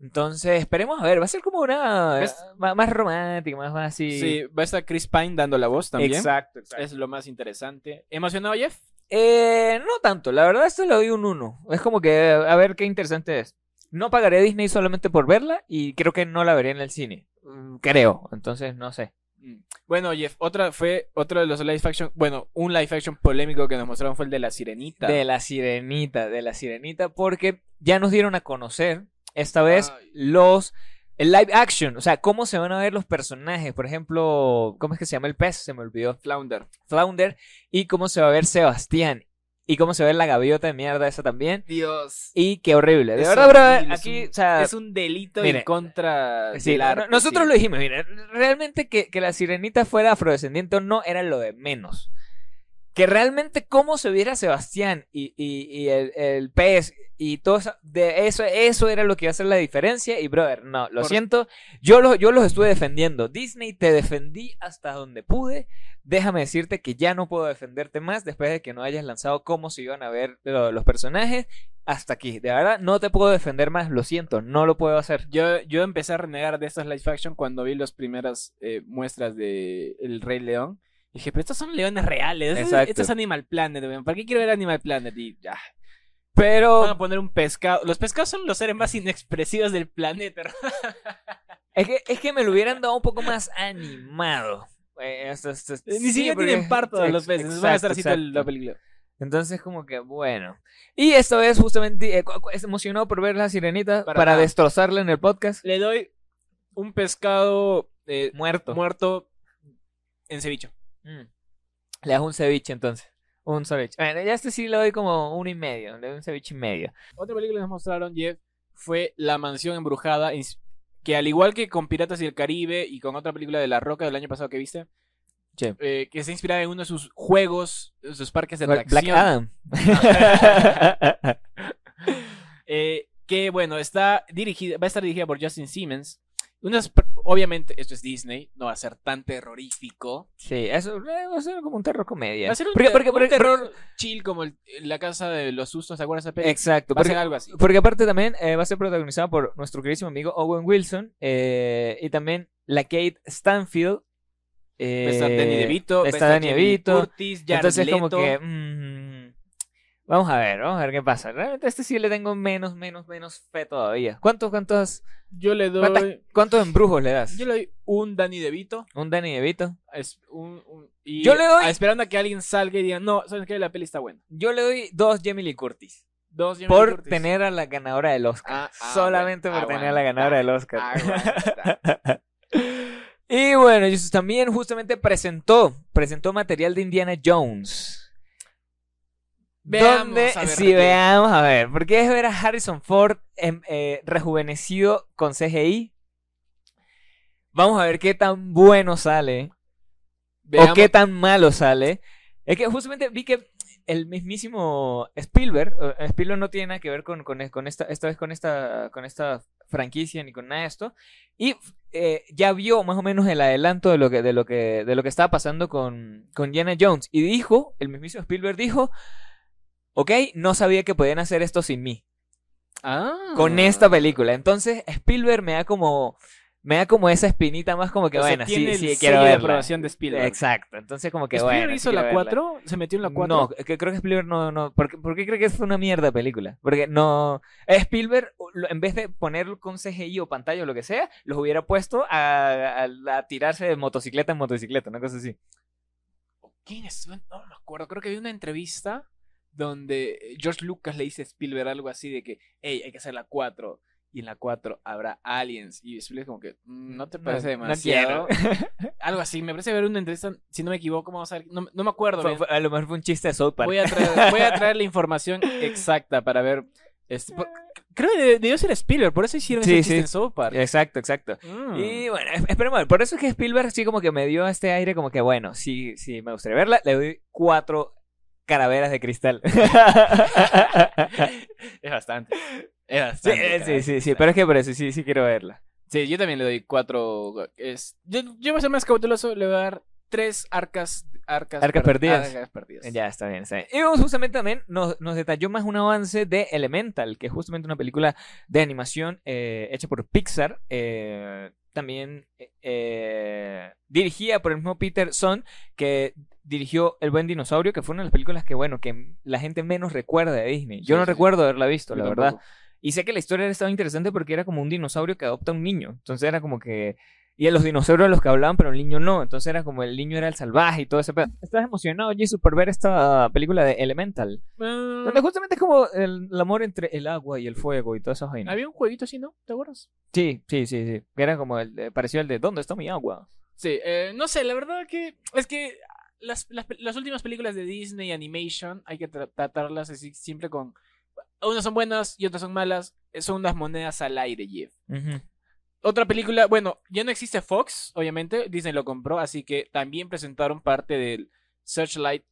Entonces, esperemos a ver. Va a ser como una más, más romántica, más, más así. Sí, va a estar Chris Pine dando la voz también. exacto, exacto. Es lo más interesante. ¿Emocionado, Jeff? Eh, no tanto, la verdad esto le doy un 1. Es como que a ver qué interesante es. No pagaré Disney solamente por verla y creo que no la veré en el cine. Mm, Creo, entonces no sé. Mm. Bueno, Jeff, otra fue otro de los live action, bueno, un live action polémico que nos mostraron fue el de la sirenita. De la sirenita, de la sirenita, porque ya nos dieron a conocer esta vez Ay. los el live action, o sea, cómo se van a ver los personajes, por ejemplo, ¿cómo es que se llama el pez? Se me olvidó. Flounder. Flounder y cómo se va a ver Sebastián y cómo se ve la gaviota de mierda esa también. Dios. Y qué horrible. De Es verdad, horrible, aquí, un- o sea, Es un delito mire, en contra Sí, del arte, nosotros sí. lo dijimos, mira, realmente que, que la sirenita fuera afrodescendiente o no era lo de menos. Que realmente cómo se viera Sebastián y, y- y el, el pez y todo eso, de eso, eso era lo que iba a hacer la diferencia. Y brother, no, lo Por- siento, yo, lo- yo los estuve defendiendo. Disney, te defendí hasta donde pude. Déjame decirte que ya no puedo defenderte más después de que no hayas lanzado cómo se iban a ver lo- los personajes. Hasta aquí, de verdad, no te puedo defender más, lo siento, no lo puedo hacer. Yo, yo empecé a renegar de estos live action cuando vi las primeras eh, muestras de El Rey León. Y dije, pero estos son leones reales. Esto es- Exacto. Esto es Animal Planet, weón. ¿Para qué quiero ver Animal Planet? Y ya. Pero Van a poner un pescado. Los pescados son los seres más inexpresivos del planeta. Es que, es que me lo hubieran dado un poco más animado. Eh, esto- esto- Ni sí, siquiera porque- tienen parto ex- los peces. exacto, Van a estar así toda la película. Entonces, como que bueno. Y esta vez, justamente, eh, emocionado por ver la sirenita para, destrozarla en el podcast. Le doy un pescado eh, Muerto. muerto en ceviche. Mm. Le das un ceviche entonces. Un ceviche. Bueno, ya este sí le doy como uno y medio. Le doy un ceviche y medio. Otra película que nos mostraron, Jeff, fue La Mansión Embrujada, que al igual que con Piratas y el Caribe y con otra película de La Roca del año pasado que viste, Sí. eh, que está inspirada en uno de sus juegos, de sus parques de Black atracción. Adam. Eh, que bueno, está dirigida, va a estar dirigida por Justin Simmons. Unas obviamente, esto es Disney, no va a ser tan terrorífico. sí, eso eh, va a ser como un terror comedia. Va a ser un, Porque- ter- porque- un terror chill como el- La Casa de los Sustos, ¿te acuerdas de esa película? Exacto. Va a ser algo así. Porque aparte también eh, va a ser protagonizada por nuestro queridísimo amigo Owen Wilson eh, y también la Kate Stanfield. eh, a estar Danny DeVito, va a está estar Danny DeVito. Curtis, Jared Entonces como Leto. que... mm, vamos a ver, vamos a ver qué pasa. Realmente a este sí le tengo menos, menos, menos fe todavía. ¿Cuántos, cuántos, Yo le doy... ¿Cuántas- cuántos embrujos le das? Yo le doy un Danny DeVito. Un Danny DeVito. Es un, un- y Yo le doy- a- esperando a que alguien salga y diga, no, ¿sabes qué? La peli está buena. Yo le doy dos Jamie Lee Curtis. Dos Jamie Lee Por Curtis. tener a la ganadora del Oscar. Ah, ah, Solamente bueno, por tener a la ganadora del Oscar. aguanta. y bueno, también justamente presentó, presentó material de Indiana Jones. Veamos, a ver, sí, ¿qué? veamos, a ver, porque es ver a Harrison Ford em, eh, rejuvenecido con CGI. Vamos a ver qué tan bueno sale Veamos- o qué tan malo sale. Es que justamente vi que el mismísimo Spielberg, eh, Spielberg no tiene nada que ver con, con, con esta, esta vez con esta, con esta franquicia ni con nada de esto. Y eh, ya vio más o menos el adelanto de lo que, de lo que, de lo que estaba pasando con, con Jenna Jones. Y dijo, el mismísimo Spielberg dijo, ok, no sabía que podían hacer esto sin mí. Ah. Con esta película. Entonces Spielberg me da como... Me da como esa espinita más como que, O sea, bueno, tiene sí, el sí, sello quiero de verla. aprobación de Spielberg. Exacto. Entonces como que, ¿Spielberg bueno, hizo la verla. 4? ¿Se metió en la 4? No, que creo que Spielberg no, no, porque, porque creo que fue una mierda película. Porque no, Spielberg, en vez de ponerlo con CGI o pantalla o lo que sea, los hubiera puesto a, a- a tirarse de motocicleta en motocicleta, una cosa así. ¿Quién es? No me acuerdo. Creo que vi una entrevista donde George Lucas le dice a Spielberg algo así de que, hey, hay que hacer la 4 y en la 4 habrá aliens. Y Spielberg como que, mm, no te parece no, demasiado. No Algo así, me parece ver una entrevista, si no me equivoco, vamos a ver, no, no me acuerdo. A lo mejor fue un chiste de South Park. Voy a traer, la información exacta para ver. Este, ah. Creo que debió ser Spielberg, por eso hicieron sí, ese chiste sí. South Park. Exacto, exacto. Mm. Y bueno, esperemos, por eso es que Spielberg sí como que me dio este aire como que, bueno, sí, sí, me gustaría verla, le doy 4 caraveras de cristal. es bastante. Es bastante. Eh, sí, sí, sí, sí, pero es que por eso sí, sí quiero verla. Sí, yo también le doy cuatro. Yo, yo voy a ser más cauteloso, le voy a dar tres arcas. Arcas, arcas perdidas. Arcas perdidas. Ya, está bien, está bien. Y justamente también nos, nos, detalló más un avance de Elemental, que es justamente una película de animación eh, hecha por Pixar. Eh, también dirigida por el mismo Peter Son, que dirigió El Buen Dinosaurio, que fue una de las películas que, bueno, que la gente menos recuerda de Disney. Yo Sí, no sí. recuerdo haberla visto, Yo la tampoco. verdad. Y sé que la historia estaba interesante porque era como un dinosaurio que adopta a un niño. Entonces era como que. Y a los dinosaurios a los que hablaban, pero el niño no. Entonces era como el niño era el salvaje y todo ese pedo. ¿Estás emocionado, Jesus, por ver esta película de Elemental? Ah, Donde justamente es como el, el amor entre el agua y el fuego y todas esas vainas. Había un jueguito así, ¿no? ¿Te acuerdas? Sí, sí, sí, sí. Que era como el. de- pareció el de ¿Dónde está mi agua? Sí, eh, no sé, la verdad que es que las, las, las últimas películas de Disney Animation hay que tra- tratarlas así siempre con... Unas son buenas y otras son malas. eh, Son unas monedas al aire, Jeff. Otra película, bueno, ya no existe Fox, obviamente, Disney lo compró, así que también presentaron parte del Searchlight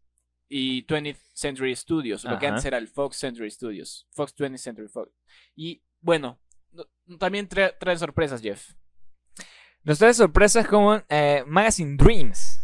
y 20th Century Studios, lo que antes era el Fox Century Studios, Fox 20th Century Fox. Y bueno, no- también trae, traen sorpresas, Jeff. Nos trae sorpresas como eh, Magazine Dreams.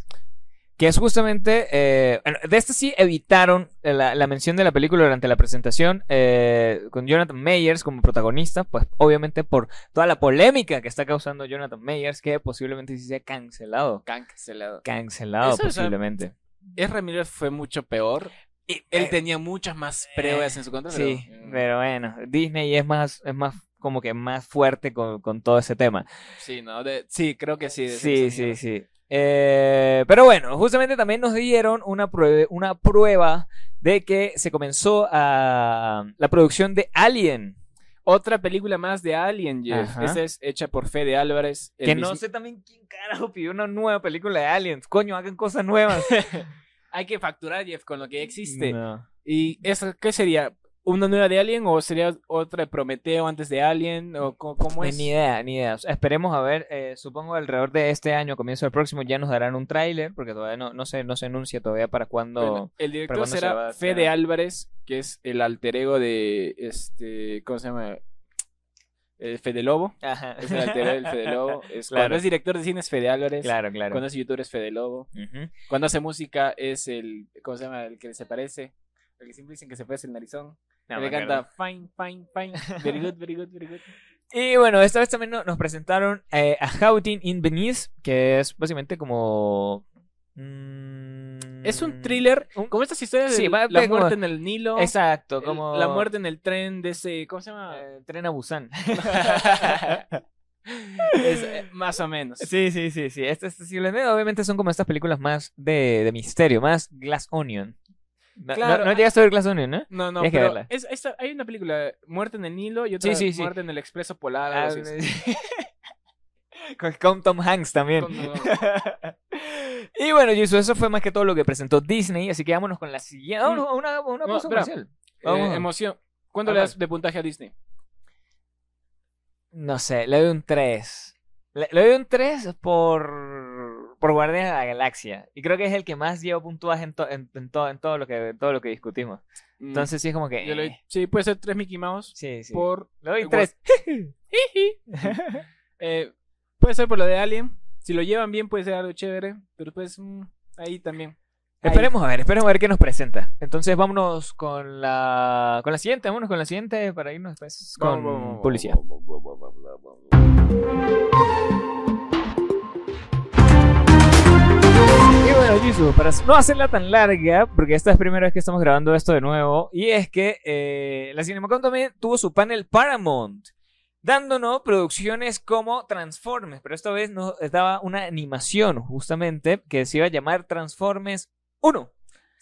Que es justamente. eh, de este sí evitaron la, la mención de la película durante la presentación. eh, con Jonathan Mayers como protagonista. Pues obviamente por toda la polémica que está causando Jonathan Mayers. Que posiblemente sí sea cancelado. Cancelado. Cancelado Eso posiblemente. Es Ramírez fue mucho peor. Y, Él eh, tenía muchas más pruebas en su contra. Sí, pero, pero bueno. Disney es más. Es más como que más fuerte con, con todo ese tema. sí, ¿no? De- sí, creo que sí. de Sí, sí, sí. Eh, pero bueno, justamente también nos dieron una prueba, una prueba de que se comenzó a la producción de Alien. Otra película más de Alien, Jeff. Ajá. Esta es hecha por Fede Álvarez. el Que no sé también quién carajo pidió una nueva película de Aliens. Coño, hagan cosas nuevas. Hay que facturar, Jeff, con lo que ya existe. No. ¿Y eso qué sería? ¿Una nueva de Alien o sería otra de Prometeo antes de Alien? ¿O cómo es? Ni idea, ni idea. O sea, esperemos a ver. eh, supongo alrededor de este año, comienzo del próximo, ya nos darán un tráiler, porque todavía no, no, se, no se anuncia todavía para cuándo. Bueno, el director cuándo se será va Fede? Álvarez, que es el alter ego de este, ¿cómo se llama? Fede Lobo. Ajá. Es el alter ego del Fede Lobo. Es, Claro. Cuando es director de cine es Fede Álvarez. Claro, claro. Cuando es youtuber es Fede Lobo. Cuando hace música es el, ¿cómo se llama? El que se parece. El que siempre dicen que se parece el narizón. No acuerdo. canta fine, fine, fine. Very good, very good, very good. Y bueno, esta vez también no- nos presentaron eh, a Houghton in Venice, que es básicamente como... mm, Es un thriller, un- como estas historias de Sí, va- la como- muerte en el Nilo. Exacto, el- como... La muerte en el tren de ese, ¿cómo se llama? eh, tren a Busan. Es, eh, más o menos. sí, sí, sí, sí. Este, este obviamente son como estas películas más de, de misterio, más Glass Onion. No, Claro. no, no llegaste a ver Glass Onion, ¿no? No, no, Tienes que pero verla. es- esta- hay una película, Muerte en el Nilo, y otra Sí, sí, sí. Muerte en el Expreso Polar. Ah, con, Tom Hanks también. Y bueno, Jisoo, eso fue más que todo lo que presentó Disney, así que vámonos con la siguiente. Vámonos a una, una pausa comercial. Eh, Vamos. emoción. ¿Cuánto Ah, le das de puntaje a Disney? No sé, le doy un 3. Le, le doy un 3 por. Por Guardianes de la Galaxia. Y creo que es el que más lleva puntuaje en, to- en, en todo, en todo, lo que, todo lo que discutimos. Mm, Entonces sí es como que... yo le doy- eh, sí, puede ser tres Mickey Mouse sí, sí. por... Le doy tres. Eh, puede ser por lo de Alien. Si lo llevan bien puede ser algo chévere, pero pues mm, ahí también. Ahí. Esperemos a ver, esperemos a ver qué nos presenta. Entonces vámonos con la con la siguiente, vámonos con la siguiente para irnos después con Vamos, vamos, publicidad. Para no hacerla tan larga, porque esta es la primera vez que estamos grabando esto de nuevo, y es que eh, la CinemaCon también tuvo su panel Paramount, dándonos producciones como Transformers, pero esta vez nos daba una animación justamente que se iba a llamar Transformers 1.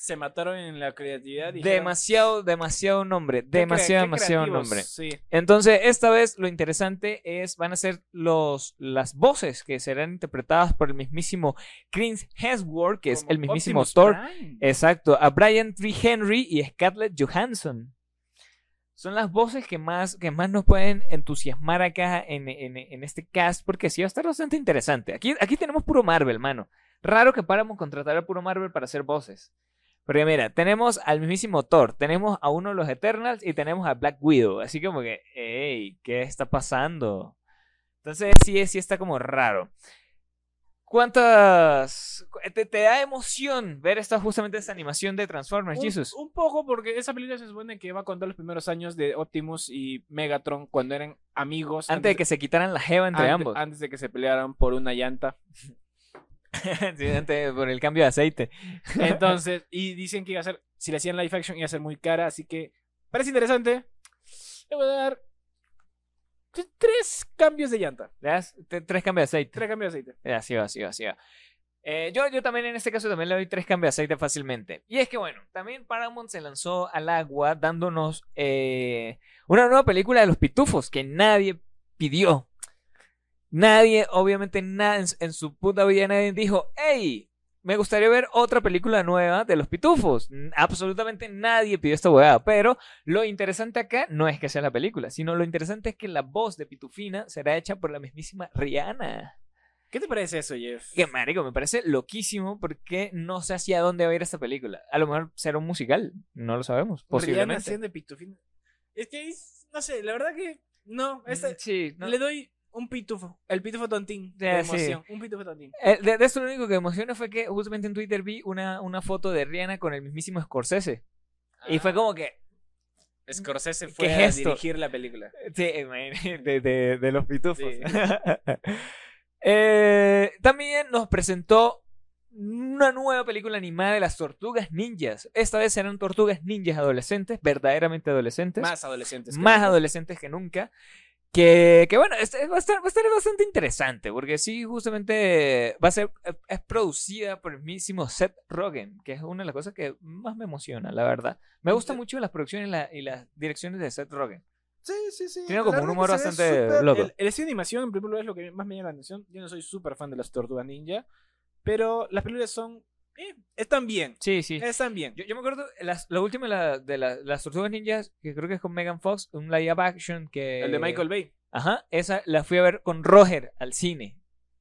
Se mataron en la creatividad. dijeron, Demasiado, demasiado nombre, "Qué crea- demasiado, demasiado creativos". nombre. Sí. Entonces, esta vez lo interesante es, van a ser los, las voces que serán interpretadas por el mismísimo Chris Hemsworth, que es el mismísimo Optimus Thor. Prime. Exacto, a Brian Tree Henry y Scarlett Johansson. Son las voces que más, que más nos pueden entusiasmar acá en, en- en este cast, porque sí va a estar bastante interesante. Aquí, aquí tenemos puro Marvel, mano. Raro que paramos contratar a puro Marvel para hacer voces. Porque mira, tenemos al mismísimo Thor, tenemos a uno de los Eternals y tenemos a Black Widow. Así como que, hey, ¿qué está pasando? Entonces sí, sí está como raro. ¿Cuántas... Te, te da emoción ver esta, justamente esta animación de Transformers, Un, Jesus? un poco porque esa película se supone que va a contar los primeros años de Optimus y Megatron cuando eran amigos. Antes de que se quitaran la jeva entre ambos. Antes de que se pelearan por una llanta. Sí, antes por el cambio de aceite. Entonces, y dicen que iba a ser, si le hacían live action, iba a ser muy cara. Así que parece interesante. Le voy a dar tres cambios de llanta. Tres cambios de aceite. Tres cambios de aceite. Eh, Así va, así va, así va. Eh, yo, yo también en este caso también le doy tres cambios de aceite fácilmente. Y es que bueno, también Paramount se lanzó al agua dándonos eh, una nueva película de los pitufos que nadie pidió. Nadie, obviamente nada en, en su puta vida nadie dijo, hey, me gustaría ver otra película nueva de los pitufos. Absolutamente nadie pidió esta hueá. Pero lo interesante acá no es que sea la película, sino lo interesante es que la voz de Pitufina será hecha por la mismísima Rihanna. ¿Qué te parece eso, Jeff? Que marico, me parece loquísimo porque no sé hacia dónde va a ir esta película. A lo mejor será un musical, no lo sabemos, Rihanna posiblemente. haciendo de pitufina. Es que, no sé, la verdad que no. esta- Mm, Sí, no. Le doy un pitufo. El pitufo tontín. De sí. emoción. Un pitufo tontín. Eh, de, de esto lo único que me emociona fue que justamente en Twitter vi una, una foto de Rihanna con el mismísimo Scorsese. Y fue como que, Scorsese ¿Qué fue a gesto? dirigir la película. sí, de, de- de los pitufos. Sí. Eh, también nos presentó una nueva película animada de las tortugas ninjas. Esta vez serán tortugas ninjas adolescentes, verdaderamente adolescentes. Más adolescentes. que más nunca. adolescentes que nunca. Que, que bueno, este- va, a estar, va a estar bastante interesante, porque sí, justamente va a ser, es producida por el mismísimo Seth Rogen, que es una de las cosas que más me emociona, la verdad. Me gustan mucho las producciones y, la- y las direcciones de Seth Rogen. Sí, sí, sí. Tiene como un humor bastante súper- loco. El, el estilo de animación, en primer lugar, es lo que más me llama la atención. Yo no soy súper fan de las tortugas ninja, pero las películas son. Eh, están bien. Sí, sí. Están bien. Yo, yo me acuerdo, las, la última de, la- de la- las Tortugas Ninjas, que creo que es con Megan Fox, un live action que... El de Michael Bay. Ajá, esa la fui a ver con Roger al cine.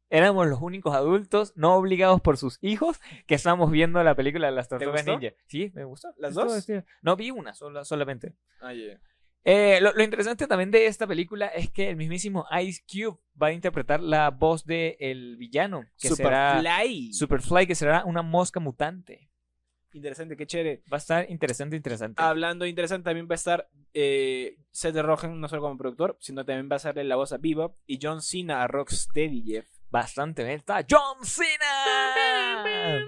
Éramos los únicos adultos, no obligados por sus hijos, que estábamos viendo la película de las Tortugas? Ninja. Sí, me gustó. ¿Las dos? No, vi una sola, solamente. Ah, yeah. Eh, lo, lo interesante también de esta película es que el mismísimo Ice Cube va a interpretar la voz del el villano, que será Superfly. Superfly, que será una mosca mutante. Interesante, qué chévere. Va a estar interesante, interesante. Hablando de interesante, también va a estar eh, Seth Rogen, no solo como productor, sino también va a hacerle la voz a Bebop y John Cena a Rocksteady, Jeff. Bastante bien. Está John Cena.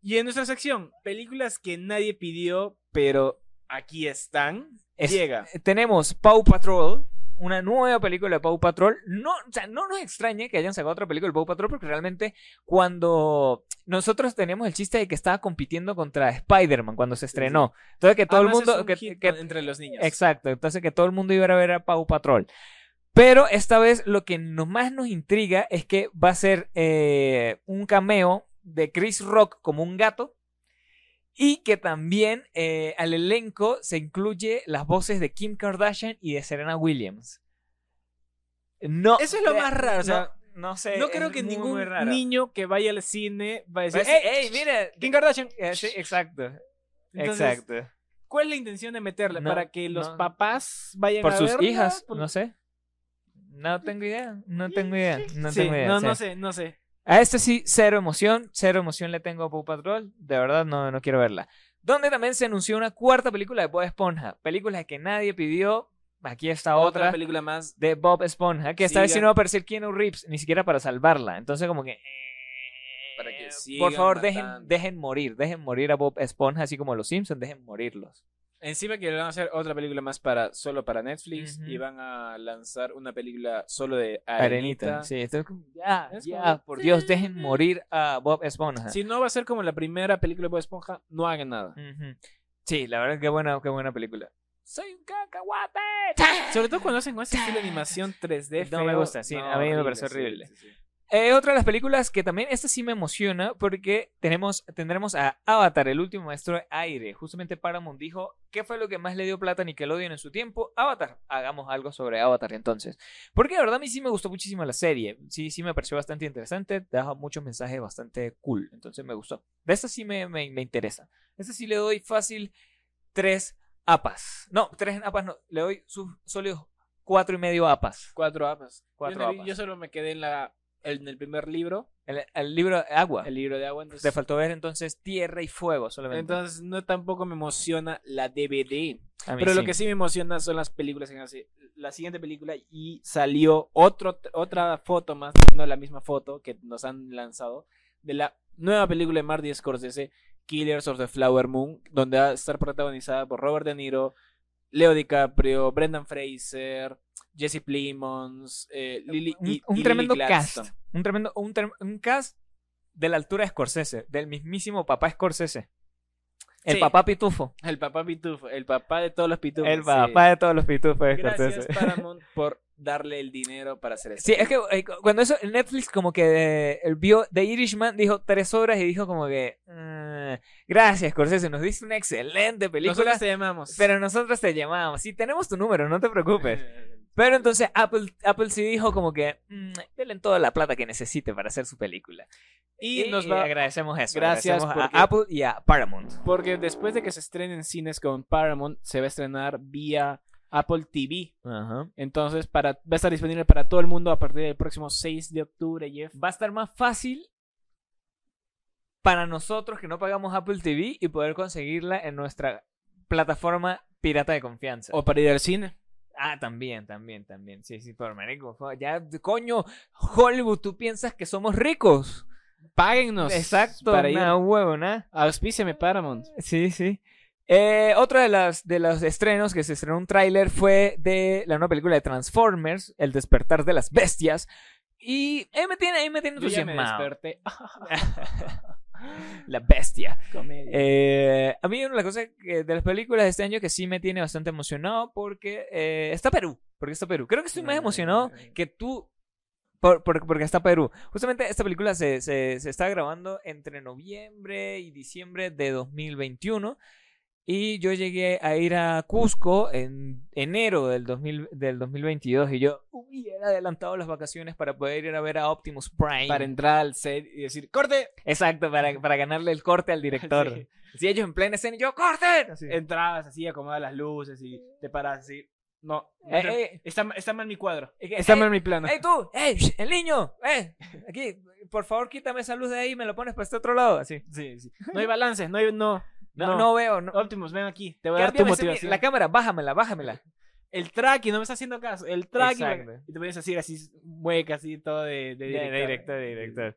Y en nuestra sección, películas que nadie pidió, pero aquí están. Es- Llega. tenemos Paw Patrol, una nueva película de Paw Patrol. No, o sea, no nos extrañe que hayan sacado otra película de Paw Patrol porque realmente cuando nosotros tenemos el chiste de que estaba compitiendo contra Spider-Man cuando se estrenó. Entonces que todo el es mundo... un que- hit que- entre los niños. Exacto, entonces que todo el mundo iba a ver a Paw Patrol. Pero esta vez lo que nos, más nos intriga es que va a ser eh, un cameo de Chris Rock como un gato y que también eh, al elenco se incluye las voces de Kim Kardashian y de Serena Williams. No, Eso es lo más raro. O sea, no sé. No creo que muy, ningún muy niño que vaya al cine va a decir, decir, ¡Ey, ¡Ey, mira! Kim Kardashian! Eh, Sí, exacto. Entonces, exacto. ¿Cuál es la intención de meterla? No, ¿Para que los no. papás vayan Por a sus verla? hijas, Por- no sé. No tengo idea, no tengo idea, no Sí, tengo idea. no, sí. no sé, no sé. A este sí, cero emoción, cero emoción le tengo a Paw Patrol, de verdad no, no quiero verla. Donde también se anunció una cuarta película de Bob Esponja, película que nadie pidió, aquí está Otra otra, película más. de Bob Esponja, que esta vez sí no va a aparecer Keanu Reeves, ni siquiera para salvarla, entonces como que... eh, Para que por favor, dejen, dejen morir, dejen morir a Bob Esponja, así como los Simpsons, dejen morirlos. Encima que van a hacer otra película más para solo para Netflix Ujú. y van a lanzar una película solo de Arenita, Arenita. sí, esto es como, ya, Es ya, como- por Dios, dejen morir a Bob Esponja. Si no va a ser como la primera película de Bob Esponja, no hagan nada. Sí, la verdad, qué buena, qué buena película. Soy un cacahuate. Sobre todo cuando hacen ese estilo de animación 3D. No me gusta, sí, a mí me parece horrible. sí, sí. Eh, otra de las películas que también, esta sí me emociona porque tenemos, tendremos a Avatar, el último maestro de aire. Justamente Paramount dijo, ¿qué fue lo que más le dio plata a Nickelodeon en su tiempo? Avatar. Hagamos algo sobre Avatar entonces. Porque de verdad a mí sí me gustó muchísimo la serie. Sí, sí me pareció bastante interesante. Deja muchos mensajes bastante cool. Entonces me gustó. De esta sí me, me, me interesa. Esta sí le doy fácil tres apas. No, tres apas no. Le doy sus sólidos cuatro y medio apas. Cuatro apas. Cuatro yo, apas. yo solo me quedé en, la, en el primer libro, El, el libro de agua. el libro de agua. Entonces, Te faltó ver entonces Tierra y Fuego solamente. entonces no tampoco me emociona la DVD. Pero lo que sí me emociona son las películas que hace. La siguiente película y salió otro, otra foto más, no la misma foto que nos han lanzado, de la nueva película de Marty Scorsese, Killers of the Flower Moon, donde va a estar protagonizada por Robert De Niro, Leo DiCaprio, Brendan Fraser, Jesse Plemons, eh, Lily, un, y- un y tremendo Lily cast. Un tremendo, un, cast de la altura de Scorsese, del mismísimo papá Scorsese. El Sí. papá pitufo. El papá pitufo, el papá de todos los pitufos. el sí. papá de todos los pitufos de Gracias Scorsese. Paramount por darle el dinero para hacer eso. Sí, es que eh, cu- cuando eso, Netflix como que eh, vio The Irishman, dijo tres horas y dijo como que, "Mm, gracias Scorsese, nos diste una excelente película, Nosotros te llamamos. pero nosotros te llamamos. Sí, tenemos tu número, no te preocupes. Pero entonces Apple, Apple sí dijo como que, mm, denle toda la plata que necesite para hacer su película. Y nos va- agradecemos eso. Gracias agradecemos porque- a Apple y a Paramount. Porque después de que se estrene en cines con Paramount, se va a estrenar vía Apple TV. Ajá. Entonces, para, va a estar disponible para todo el mundo a partir del próximo 6 de octubre, Jeff. Va a estar más fácil para nosotros que no pagamos Apple TV y poder conseguirla en nuestra plataforma pirata de confianza. O para ir al cine. Ah, también, también, también. Sí, sí, pero marico, ya, coño, Hollywood, tú piensas que somos ricos. Páguennos. Exacto, Para ir. nada huevo, nada. Auspíciame Paramount. Sí, sí. Eh, otro de, las, de los estrenos que se estrenó un tráiler fue de la nueva película de Transformers, El despertar de las bestias. Y ahí me tiene, ahí me tiene Yo ya me desperté. la bestia. Eh, a mí una de las cosas que- de las películas de este año que sí me tiene bastante emocionado porque eh, está Perú. Porque está Perú. Creo que estoy más emocionado que tú por- por- porque está Perú. Justamente esta película se, se, se está grabando entre noviembre y diciembre de 2021. Y yo llegué a ir a Cusco en enero del, 2000, del 2022 y yo hubiera adelantado las vacaciones para poder ir a ver a Optimus Prime. Para entrar al set y decir, ¡corte! Exacto, para, para ganarle el corte al director. Sí. Si ellos en plena escena y yo, ¡corten! Así. Entrabas así, acomodas las luces y te paras así. No, Eh, eh, está, está mal mi cuadro. eh, Está mal mi plano. ¡Ey tú! ¡Ey, el niño! ¡Eh! Aquí, por favor, quítame esa luz de ahí y me lo pones para este otro lado. Así. Sí, sí. No hay balance, no hay. No, No, no, veo. No. Optimus, ven aquí. Te voy a dar tu motivación. la cámara, bájamela, bájamela. El tracking, no me está haciendo caso. El tracking. Y te pones así, así, mueca, así, todo de, de De director. director, de director.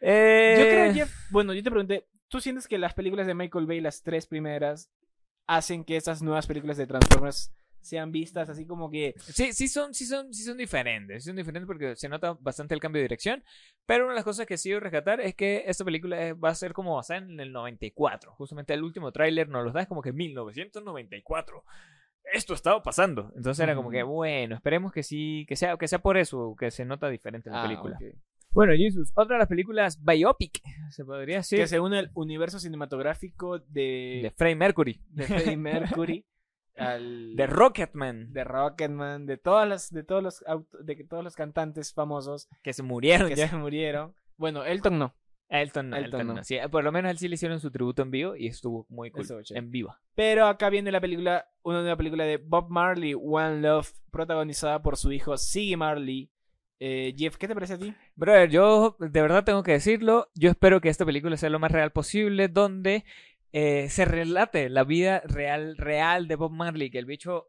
Eh, Yo creo, Jeff, bueno, yo te pregunté, ¿tú sientes que las películas de Michael Bay, las tres primeras, hacen que estas nuevas películas de Transformers sean vistas así como que... Sí, sí son, sí son, sí son diferentes. Sí son diferentes porque se nota bastante el cambio de dirección. Pero una de las cosas que sí quiero rescatar es que esta película va a ser como basada en el 94. Justamente el último tráiler nos los da es como que 1994. Esto estaba pasando. Entonces era como que, bueno, esperemos que sí, que sea, que sea por eso, que se nota diferente la Ah, película. ok. Bueno, Jesus, otra de las películas biopic, se podría decir, Que se une el universo cinematográfico de de, Freddie Mercury. de Freddie Mercury al De Rocketman, de Rocketman, de todas las, de todos los de todos los cantantes famosos que se murieron que ya. se murieron. Bueno, Elton no. Elton no, Elton Elton no. no. Sí, por lo menos él sí le hicieron su tributo en vivo y estuvo muy cool. En vivo. Pero acá viene la película, una nueva película de Bob Marley, One Love, protagonizada por su hijo Siggy Marley. Eh, Jeff, ¿qué te parece a ti? Brother, yo de verdad tengo que decirlo. Yo espero que esta película sea lo más real posible, donde eh, se relate la vida real, real de Bob Marley, que el bicho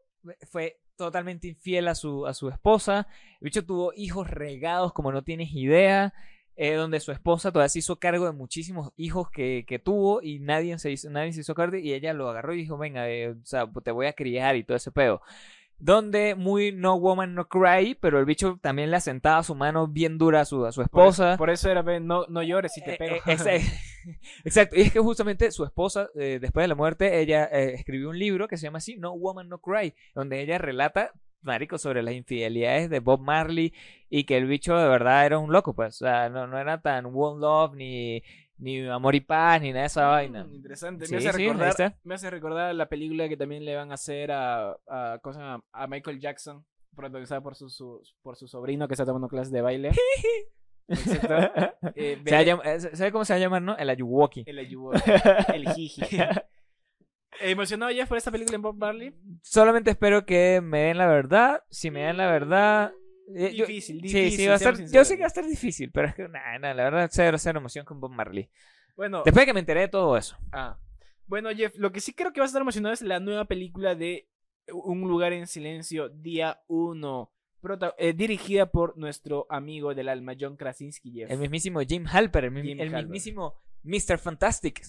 fue totalmente infiel a su, a su esposa. El bicho tuvo hijos regados como no tienes idea. eh, donde su esposa todavía se hizo cargo de muchísimos hijos que, que tuvo y nadie se, hizo, nadie se hizo cargo y ella lo agarró y dijo, venga, eh, o sea, te voy a criar y todo ese pedo. Donde muy no woman no cry, pero el bicho también le asentaba su mano bien dura a su, a su Por esposa. eso, por eso era, no, no llores si te Eh, pego. eh, Exacto, y es que justamente su esposa, eh, después de la muerte, ella eh, escribió un libro que se llama así, No Woman No Cry, donde ella relata, marico, sobre las infidelidades de Bob Marley y que el bicho de verdad era un loco, pues, o sea, no, no era tan One Love ni, ni Amor y Paz ni nada de esa vaina. Mm, Interesante. Sí, me, hace sí, recordar, me hace recordar la película que también le van a hacer a, a, a Michael Jackson, protagonizada por su, su- por su sobrino que está tomando clases de baile. Eh, Se va a ve- llam- eh, ¿Sabe cómo se va a llamar, no? El Ayuwoki. el ayubo, el jiji. ¿Emocionado ya por esta película en Bob Marley? Solamente espero que me den la verdad. Si me dan la verdad. eh, yo- Difícil, Sí, difícil. sí, va a estar, yo sé que va a estar difícil, pero es que, nada, nada, la verdad, cero, cero emoción con Bob Marley. Bueno, Después de que me enteré de todo eso. ah. bueno, Jeff, lo que sí creo que vas a estar emocionado es la nueva película de Un lugar en silencio, día 1. Dirigida por nuestro amigo del alma, John Krasinski, Jeff. El mismísimo Jim Halper, el, mi- Jim el Halper. mismísimo Mr. Fantastic.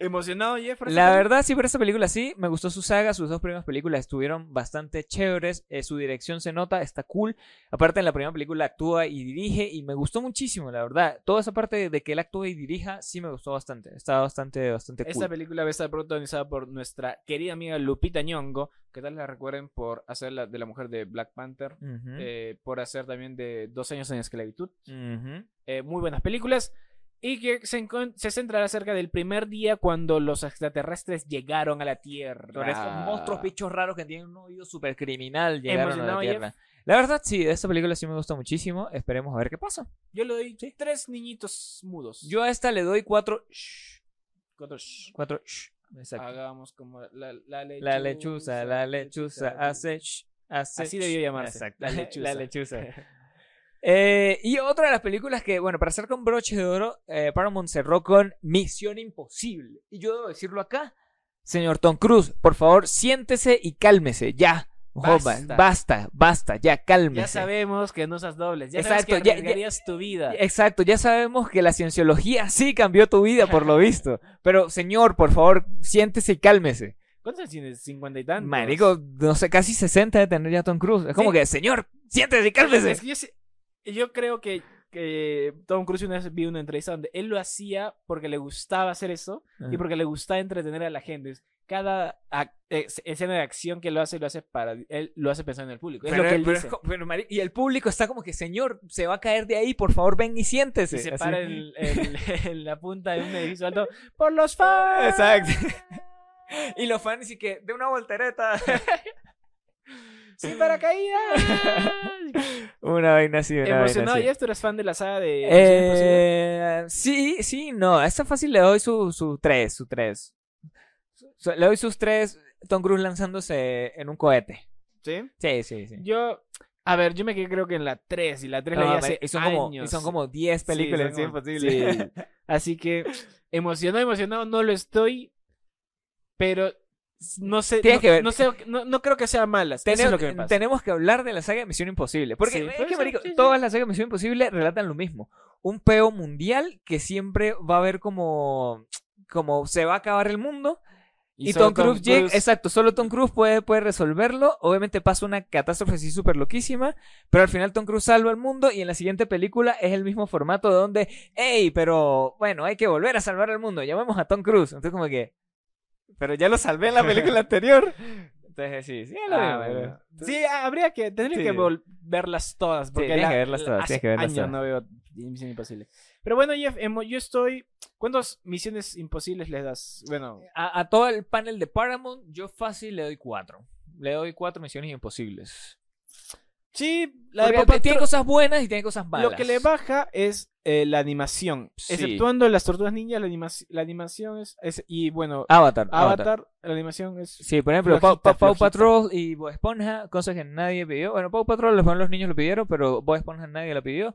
¿Emocionado, Jeff? por esta La verdad, sí, por esta película sí, me gustó su saga, sus dos primeras películas estuvieron bastante chéveres, eh, su dirección se nota, está cool. Aparte, en la primera película actúa y dirige y me gustó muchísimo, la verdad. Toda esa parte de que él actúe y dirija sí me gustó bastante, está bastante, bastante cool. Esta película va a estar protagonizada por nuestra querida amiga Lupita Nyong'o, que tal la recuerden por hacer la, de la mujer de Black Panther, eh, por hacer también de Dos años en esclavitud. Eh, muy buenas películas. Y que se, se centrará acerca del primer día cuando los extraterrestres llegaron a la Tierra. Con estos monstruos bichos raros que tienen un oído súper criminal llegaron a la Emocionado, Jeff. Tierra. La verdad, sí, esta película sí me gusta muchísimo. Esperemos a ver qué pasa. Yo le doy tres niñitos mudos. Yo a esta le doy cuatro. shh, Cuatro sh- cuatro. shh, exacto. Hagamos como la, la lechuza. La lechuza, la lechuza hace. shh, hace Así debió shh. llamarse, Exacto. la lechuza. La lechuza. Eh, y otra de las películas que, bueno, para hacer con broche de oro, eh, Paramount cerró con Misión Imposible. Y yo debo decirlo acá, señor Tom Cruise, por favor, siéntese y cálmese, ya. Basta. basta, basta, ya cálmese. Ya sabemos que no usas dobles. Ya Exacto, sabes que ya- ya- arriesgarías tu vida. Exacto, ya sabemos que la cienciología sí cambió tu vida, por lo visto. Pero, señor, por favor, siéntese y cálmese. ¿Cuántos años tienes? ¿Cincuenta y tantos? Marico, no sé, casi 60 de tener ya Tom Cruise. Es como Sí. que, señor, siéntese y cálmese. Es que yo, sé- yo creo que, que Tom Cruise una vez vi una entrevista donde él lo hacía porque le gustaba hacer eso y porque le gustaba entretener a la gente. Cada escena de acción que lo hace, lo hace para él lo hace pensando en el público. Es Pero, lo que él pero dice. es pero, y el público está como que, señor, se va a caer de ahí, por favor, ven y siéntese. Y se Así. para en, en- en la punta de un edificio alto por los fans. Exacto. y los fans y que, de una voltereta. Sin paracaídas. una vaina así, una vaina Emocionado, así. ¿ya tú eres fan de la saga de? Eh, sí, sí, no. A esta fácil le doy su, su 3, su 3. le doy sus 3. Tom Cruise lanzándose en un cohete. ¿Sí? Sí, sí, sí. Yo, a ver, yo me quedé creo que en la 3 y la 3 No, la vi hace y son como, y años. son como 10 Sí, películas sí, como- sí. Así que emocionado, emocionado no lo estoy, pero no sé, Tienes no, que ver. no sé, no, no creo que sea malas. Eso es Tenemos, lo que me pasa. tenemos que hablar de la saga de Misión Imposible. Porque Sí, es puede que, ser, marico, sí, sí. todas las sagas de Misión Imposible relatan lo mismo. Un peo mundial que siempre va a haber como. Como se va a acabar el mundo. Y, Tom Cruise, llega- exacto, solo Tom Cruise puede, puede resolverlo. Obviamente pasa una catástrofe así súper loquísima, pero al final Tom Cruise salva al mundo y en la siguiente película es el mismo formato donde, hey, pero bueno, hay que volver a salvar al mundo, llamemos a Tom Cruise. Entonces como que, pero ya lo salvé en la película anterior. Entonces sí, sí, ya lo Ah, bueno. Sí, habría que, tendría Sí. que verlas todas. Porque tienes la- que verlas la- todas, hace tienes que verlas años todas. no veo Misión Imposible. Pero bueno, Jeff, emo- yo estoy... ¿Cuántas misiones imposibles le das? Bueno, A, a todo el panel de Paramount, yo fácil le doy cuatro. Le doy cuatro misiones imposibles. Sí, la de Porque Paw tiene Patrol- cosas buenas y tiene cosas malas. Lo que le baja es eh, la animación. Sí. Exceptuando las tortugas ninjas, la, animaci- la animación es, es- Y bueno, Avatar. Avatar, la animación es. Sí, por ejemplo, Flojita, Paw, Paw- Paw flojita. Patrol y Bob Esponja, cosas que nadie pidió. Bueno, Paw Patrol, los, los niños lo pidieron, pero Bob Esponja nadie lo pidió.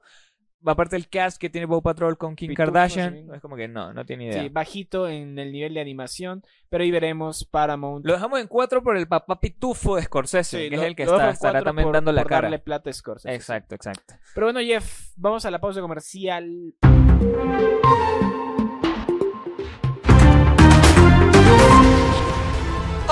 Aparte el cast que tiene Paw Patrol con Kim Kardashian, sí. es como que no, no tiene idea. Sí, bajito en el nivel de animación. Pero ahí veremos Paramount. Lo dejamos en cuatro por el papá pitufo de Scorsese, Sí, que lo- es el que está, estará también por- dando la por cara. darle plata a Scorsese. Exacto, exacto. Pero bueno, Jeff, vamos a la pausa comercial.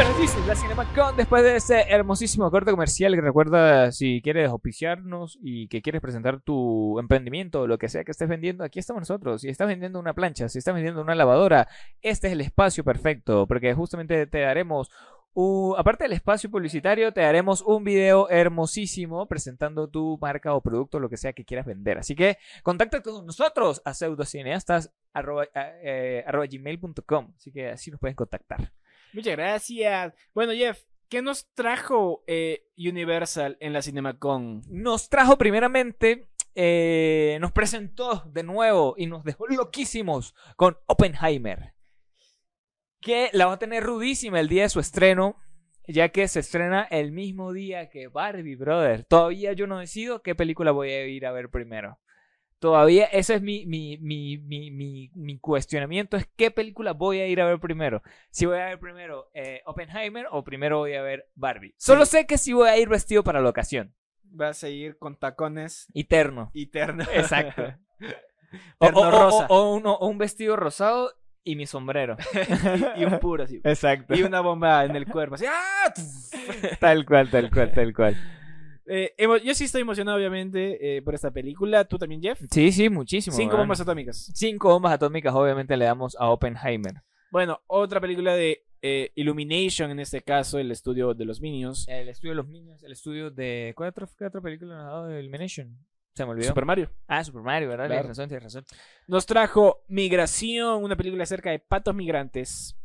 Bueno, dice la CinemaCon después de ese hermosísimo corte comercial que recuerda si quieres auspiciarnos y que quieres presentar tu emprendimiento o lo que sea que estés vendiendo, aquí estamos nosotros. Si estás vendiendo una plancha, si estás vendiendo una lavadora, este es el espacio perfecto porque justamente te daremos Uh, aparte del espacio publicitario, te haremos un video hermosísimo presentando tu marca o producto, lo que sea que quieras vender. Así que contacta con nosotros a pseudocineastas arroba, eh. Así que así nos pueden contactar. Muchas gracias. Bueno, Jeff, ¿qué nos trajo eh, Universal en la CinemaCon? Nos trajo primeramente, eh, nos presentó de nuevo y nos dejó loquísimos con Oppenheimer. Que la va a tener rudísima el día de su estreno, ya que se estrena el mismo día que Barbie, brother. Todavía yo no decido qué película voy a ir a ver primero. Todavía ese es mi, mi, mi, mi, mi, mi cuestionamiento, es qué película voy a ir a ver primero. Si voy a ver primero eh, Oppenheimer o primero voy a ver Barbie. Solo sé que si voy a ir vestido para la ocasión. Vas a ir con tacones. Exacto. O, Terno o- o- rosa. o uno- o un vestido rosado y mi sombrero. y un puro así. Exacto. Y una bomba en el cuerpo. Así, ¡ah! Tal cual, tal cual, tal cual. Eh, yo sí estoy emocionado, obviamente, eh, por esta película. ¿Tú también, Jeff? Sí, sí, muchísimo. Cinco man. bombas atómicas. Cinco bombas atómicas, obviamente, le damos a Oppenheimer. Bueno, otra película de eh, Illumination, en este caso, el estudio de los Minions. El estudio de los niños, el estudio de. ¿Cuál otra, qué otra película nos ha dado de Illumination? Se me olvidó. Super Mario. Ah, Super Mario, ¿verdad? Claro. Tienes razón, tienes razón. Nos trajo Migración, una película acerca de patos migrantes.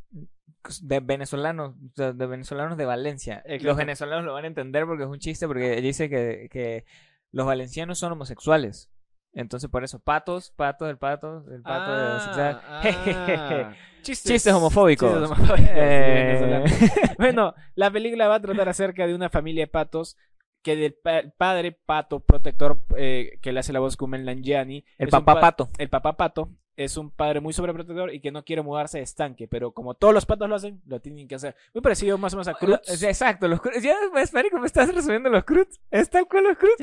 De venezolanos, de, de venezolanos de Valencia. Exacto. Los venezolanos lo van a entender porque es un chiste, porque dice que, que los valencianos son homosexuales. Entonces, por eso, patos, patos, el pato, el pato de homosexual. ah. Chistes, Chistes homofóbicos. Chistes homofóbicos, sí, Eh. Bueno, la película va a tratar acerca de una familia de patos que del pa- el padre pato protector eh, que le hace la voz Kumail Nanjiani el papá pa- pato. el papá pato es un padre muy sobreprotector y que no quiere mudarse de estanque, pero como todos los patos lo hacen, lo tienen que hacer. Muy parecido más o menos a Cruz. Sí, Exacto, los Cruz. Ya, marico, me estás resumiendo los Cruz. ¿Es tal cual los Cruz?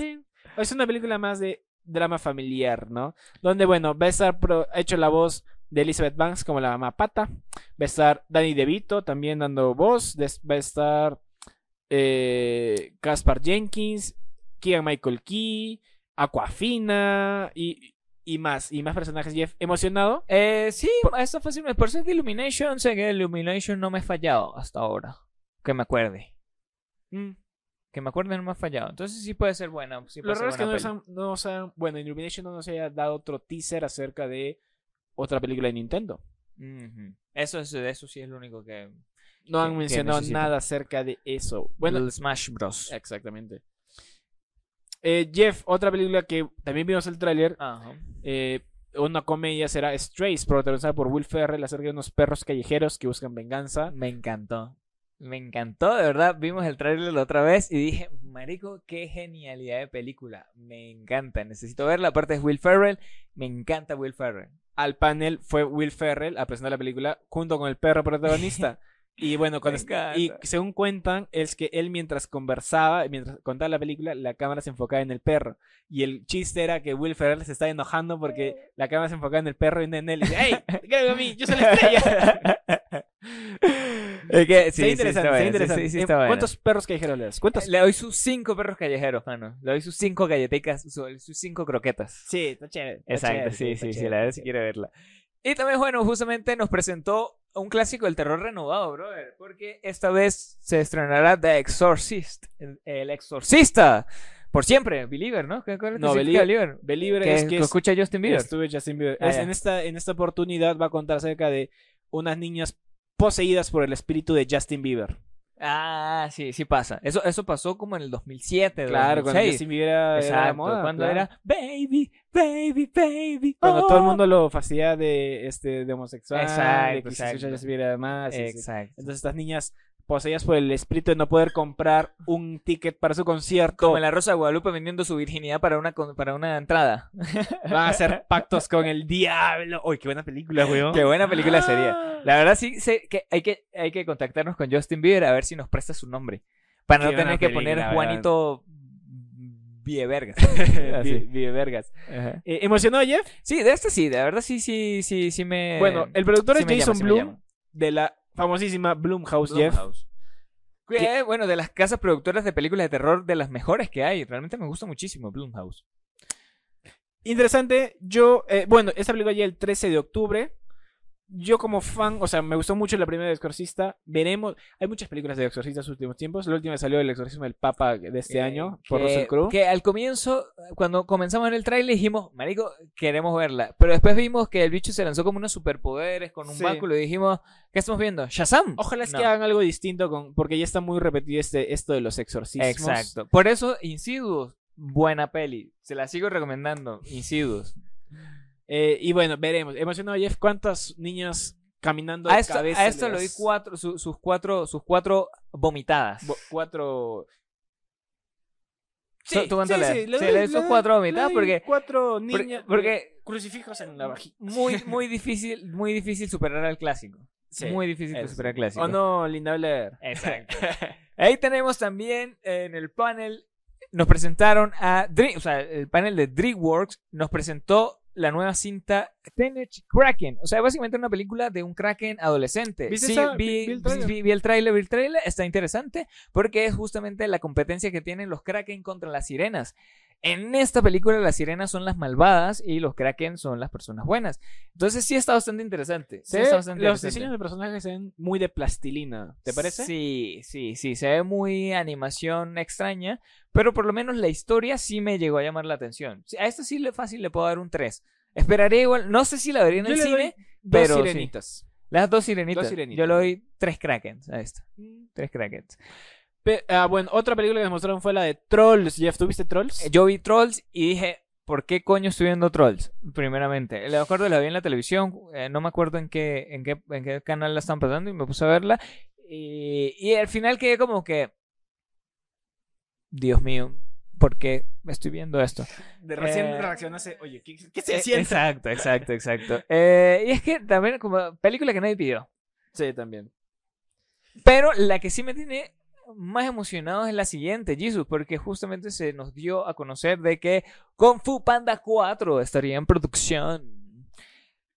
Es una película más de drama familiar, ¿no? Donde, bueno, va a estar pro- hecho la voz de Elizabeth Banks como la mamá pata. Va a estar Danny DeVito también dando voz. Va a estar eh, Caspar Jenkins, Keegan Michael Key, Aquafina y, y más. Y más personajes. Jeff, ¿emocionado? Eh, sí, eso fue fácil. Por ser de Illumination, sé que Illumination no me ha fallado hasta ahora. Que me acuerde. Mm. Que me acuerde no me ha fallado. Entonces sí puede ser buena. Sí puede Lo raro es que no nos, han, no nos han- Bueno, Illumination no nos haya dado otro teaser acerca de otra película de Nintendo. Ujú. Eso, es, eso sí es lo único que... No han mencionado nada acerca de eso. Bueno, el Smash Bros. exactamente. Eh, Jeff, otra película que también vimos el tráiler, Ajá. eh, una comedia será Strays, protagonizada por Will Ferrell acerca de unos perros callejeros que buscan venganza. Me encantó. Me encantó, de verdad. Vimos el tráiler la otra vez y dije, marico, qué genialidad de película. Me encanta, necesito verla. Aparte es Will Ferrell. Me encanta Will Ferrell. Al panel fue Will Ferrell a presentar la película junto con el perro protagonista. Y bueno, cuando y según cuentan, es que él mientras conversaba, mientras contaba la película, la cámara se enfocaba en el perro. Y el chiste era que Will Ferrell se estaba enojando porque la cámara se enfocaba en el perro y no en él. Y dice, ¡Ey! ¿Qué a mí? ¡Yo soy la estrella! Es que sí, sí, interesante, está sí, interesante. sí, sí Eh, está. ¿Cuántos perros callejeros le das? ¿Cuántos? Le doy sus cinco perros callejeros, mano. Le doy sus cinco galleticas, su- sus cinco croquetas. Sí, está chévere. está Exacto, sí, está sí, sí, la verdad está sí quiero verla. Y también, bueno, justamente nos presentó un clásico del terror renovado, brother, porque esta vez se estrenará The Exorcist, el, el exorcista, por siempre, Believer, ¿no? ¿Qué, cuál es el No, Believer- Believer Que, es que que es- escucha Justin Bieber. Estuve Justin Bieber. Ah, Es- en, esta, en esta oportunidad va a contar acerca de unas niñas poseídas por el espíritu de Justin Bieber. Ah, sí, sí pasa. Eso, eso pasó como en el 2007, Claro, cuando 2006. Justin Bieber era, era Exacto, moda, cuando claro. era baby, baby, baby. Cuando oh. todo el mundo lo fastidia de, este, de homosexual, Exacto, de que se exacto. Y sí. Exacto. Entonces estas niñas poseídas por el espíritu de no poder comprar un ticket para su concierto Como en la Rosa de Guadalupe vendiendo su virginidad para una, para una entrada. van a hacer pactos con el diablo. Uy, qué buena película, weón. Qué buena película sería. La verdad sí sé que hay que hay que contactarnos con Justin Bieber a ver si nos presta su nombre. Para no Qué tener que poner Juanito Vievergas. Vi- Así. vi- vergas. Ajá. Eh, ¿Emocionó a Jeff? Sí, de este sí, de verdad sí, sí, sí, sí me. Bueno, el productor sí es llama, Jason llama. de la famosísima Blumhouse, Jeff. Blumhouse. Que, bueno, de las casas productoras de películas de terror de las mejores que hay. Realmente me gusta muchísimo Blumhouse. Interesante, yo, eh, bueno, esta película ya el 13 de octubre. Yo como fan, o sea, me gustó mucho la primera de Exorcista. Veremos, hay muchas películas de Exorcista en los últimos tiempos. La última salió El Exorcismo del Papa de este Que- año por que- Russell Crowe. Que al comienzo, cuando comenzamos en el trailer, dijimos, Marico, queremos verla. Pero después vimos que el bicho se lanzó como unos superpoderes con un Sí. báculo y dijimos, ¿qué estamos viendo? ¿Shazam? Ojalá es No. que hagan algo distinto con, porque ya está muy repetido este, esto de los exorcismos. Exacto. Por eso, Insidious, buena peli. Se la sigo recomendando, Insidious. Eh, y bueno, veremos. Emocionado Jeff, ¿cuántas niñas caminando de A esto, cabeza a esto le le doy cuatro, su- sus cuatro, sus cuatro vomitadas. Bo- cuatro. ¿Tú- tú cuánto le das? le Sí, doy- le doy sus cuatro le vomitadas doy porque- Cuatro niñas. porque crucifijos en la vagina. muy, muy difícil, muy difícil superar al clásico. Sí, muy difícil de superar al sí. clásico. ¿O no, Linda Blair? Exacto. Ahí tenemos también en el panel, nos presentaron a, Dream- o sea, el panel de DreamWorks nos presentó la nueva cinta Teenage Kraken. O sea, básicamente una película de un Kraken adolescente. ¿Viste sí, esa? vi, el tráiler. vi- vi el tráiler, vi el tráiler, está interesante porque es justamente la competencia que tienen los Kraken contra las sirenas. En esta película las sirenas son las malvadas y los Kraken son las personas buenas. Entonces sí está bastante interesante. Sí Se está bastante los interesante. diseños de personajes se ven muy de plastilina. ¿Te parece? Sí, sí, sí. Se ve muy animación extraña, pero por lo menos la historia sí me llegó a llamar la atención. Sí, A esta sí le fácil le puedo dar un 3. Esperaré igual, no sé si la vería en Yo el cine, Dos pero sí. sirenitas. Las dos sirenitas. Dos sirenitas. Yo le doy tres krakens a esta. Tres krakens. Pe- ah, bueno, otra película que nos mostraron fue la de Trolls. Jeff, ¿tuviste Trolls? Eh, Yo vi Trolls y dije, ¿por qué coño estoy viendo Trolls? Primeramente. Le acuerdo, la vi en la televisión, eh, no me acuerdo en qué, en, qué, en qué canal la están pasando y me puse a verla. Y, y al final quedé como que, Dios mío, ¿por qué estoy viendo esto? De recién Eh, reaccionaste, oye, ¿qué, qué se Eh, siente? Exacto, exacto, exacto. Eh, y es que también como película que nadie pidió. Sí, también. Pero la que sí me tiene más emocionado es la siguiente, Jesus, porque justamente se nos dio a conocer de que Kung Fu Panda 4 estaría en producción.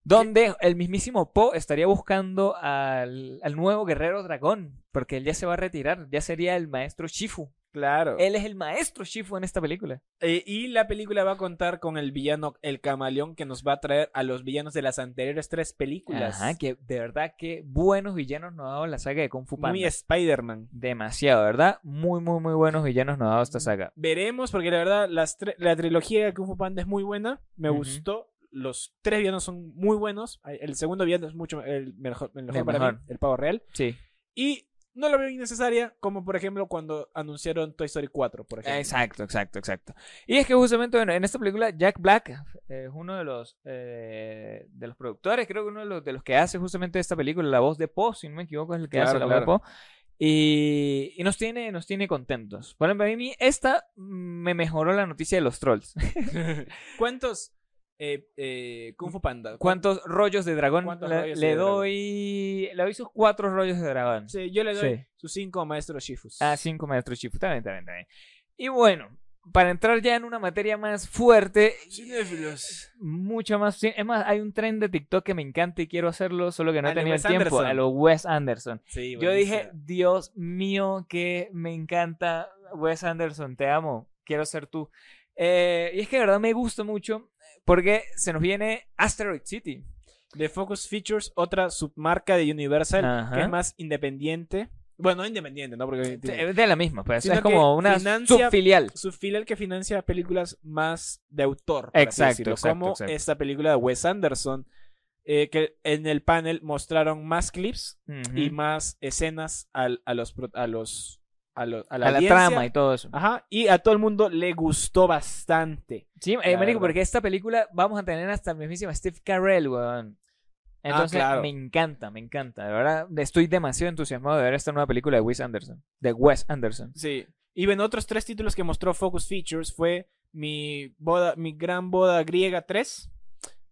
Donde el mismísimo Po estaría buscando al, al nuevo guerrero dragón, porque él ya se va a retirar, ya sería el maestro Shifu. Claro. Él es el maestro Shifu en esta película. Eh, y la película va a contar con el villano, el camaleón, que nos va a traer a los villanos de las anteriores tres películas. Ajá, que de verdad que buenos villanos nos ha dado la saga de Kung Fu Panda. Muy Spider-Man. Demasiado, ¿verdad? Muy, muy, muy buenos villanos nos ha dado esta saga. Veremos, porque la verdad, las la trilogía de Kung Fu Panda es muy buena. Me gustó. Los tres villanos son muy buenos. El segundo villano es mucho el mejor, el mejor El para mejor. mí, el pavo real. Sí. Y no la veo innecesaria, como por ejemplo cuando anunciaron Toy Story 4, por ejemplo. Exacto, exacto, exacto. Y es que justamente bueno, en esta película Jack Black eh, es uno de los eh, de los productores, creo que uno de los, de los que hace justamente esta película, la voz de Poe, si no me equivoco, es el que Claro, hace la voz de. Poe. Y, y nos tiene nos tiene contentos. Por ejemplo, a mí esta me mejoró la noticia de los trolls. ¿Cuántos eh, eh, Kung Fu Panda? ¿Cuántos rollos de dragón? ¿Cuántos Le, rollos le de dragón? doy le doy sus cuatro rollos de dragón. Sí, yo le doy Sí. sus cinco maestros Shifus. Ah, cinco maestros Shifu. Está bien, está bien, está bien. Y bueno, para entrar ya en una materia más fuerte, Cinéfilos. mucho más. Es más, hay un tren de TikTok que me encanta y quiero hacerlo, solo que no he tenido el tiempo. Anderson. A lo Wes Anderson. Sí, Yo dije. Dios mío, que me encanta Wes Anderson, te amo, quiero ser tú. Eh, y es que de verdad me gusta mucho porque se nos viene Asteroid City. de Focus Features, otra submarca de Universal Ajá. que es más independiente. Bueno, no independiente, ¿no? Porque Es de la misma, pues. Es como una financia- subfilial. su filial que financia películas más de autor. Exacto, como exacto. esta película de Wes Anderson, eh, que en el panel mostraron más clips y más escenas al- a los a los a, lo- a la, a la audiencia. trama y todo eso. Ajá, y a todo el mundo le gustó bastante. Sí, eh, marico, porque esta película vamos a tener hasta el mismísimo Steve Carell, weón. Entonces, claro. me encanta, me encanta. De verdad, estoy demasiado entusiasmado de ver esta nueva película de Wes Anderson. De Wes Anderson. Sí. Y ven otros tres títulos que mostró Focus Features fue mi boda, mi gran boda griega 3,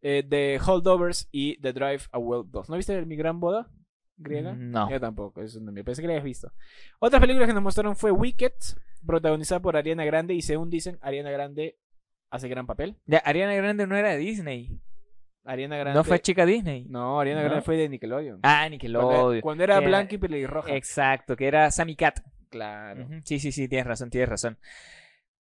eh, The Holdovers y The Drive a Well 2. ¿No viste mi gran boda griega? No. Yo tampoco, eso no me pensé que lo habías visto. Otras películas que nos mostraron fue Wicked, protagonizada por Ariana Grande y según dicen, Ariana Grande hace gran papel. Ya, Ariana Grande no era de Disney. Ariana Grande No fue chica Disney. No, Ariana ¿No? Grande fue de Nickelodeon. Ah, Nickelodeon. cuando era Que- blanca y pelirroja. Exacto, que era Sammy Cat. claro. Sí, sí, sí, tienes razón, tienes razón.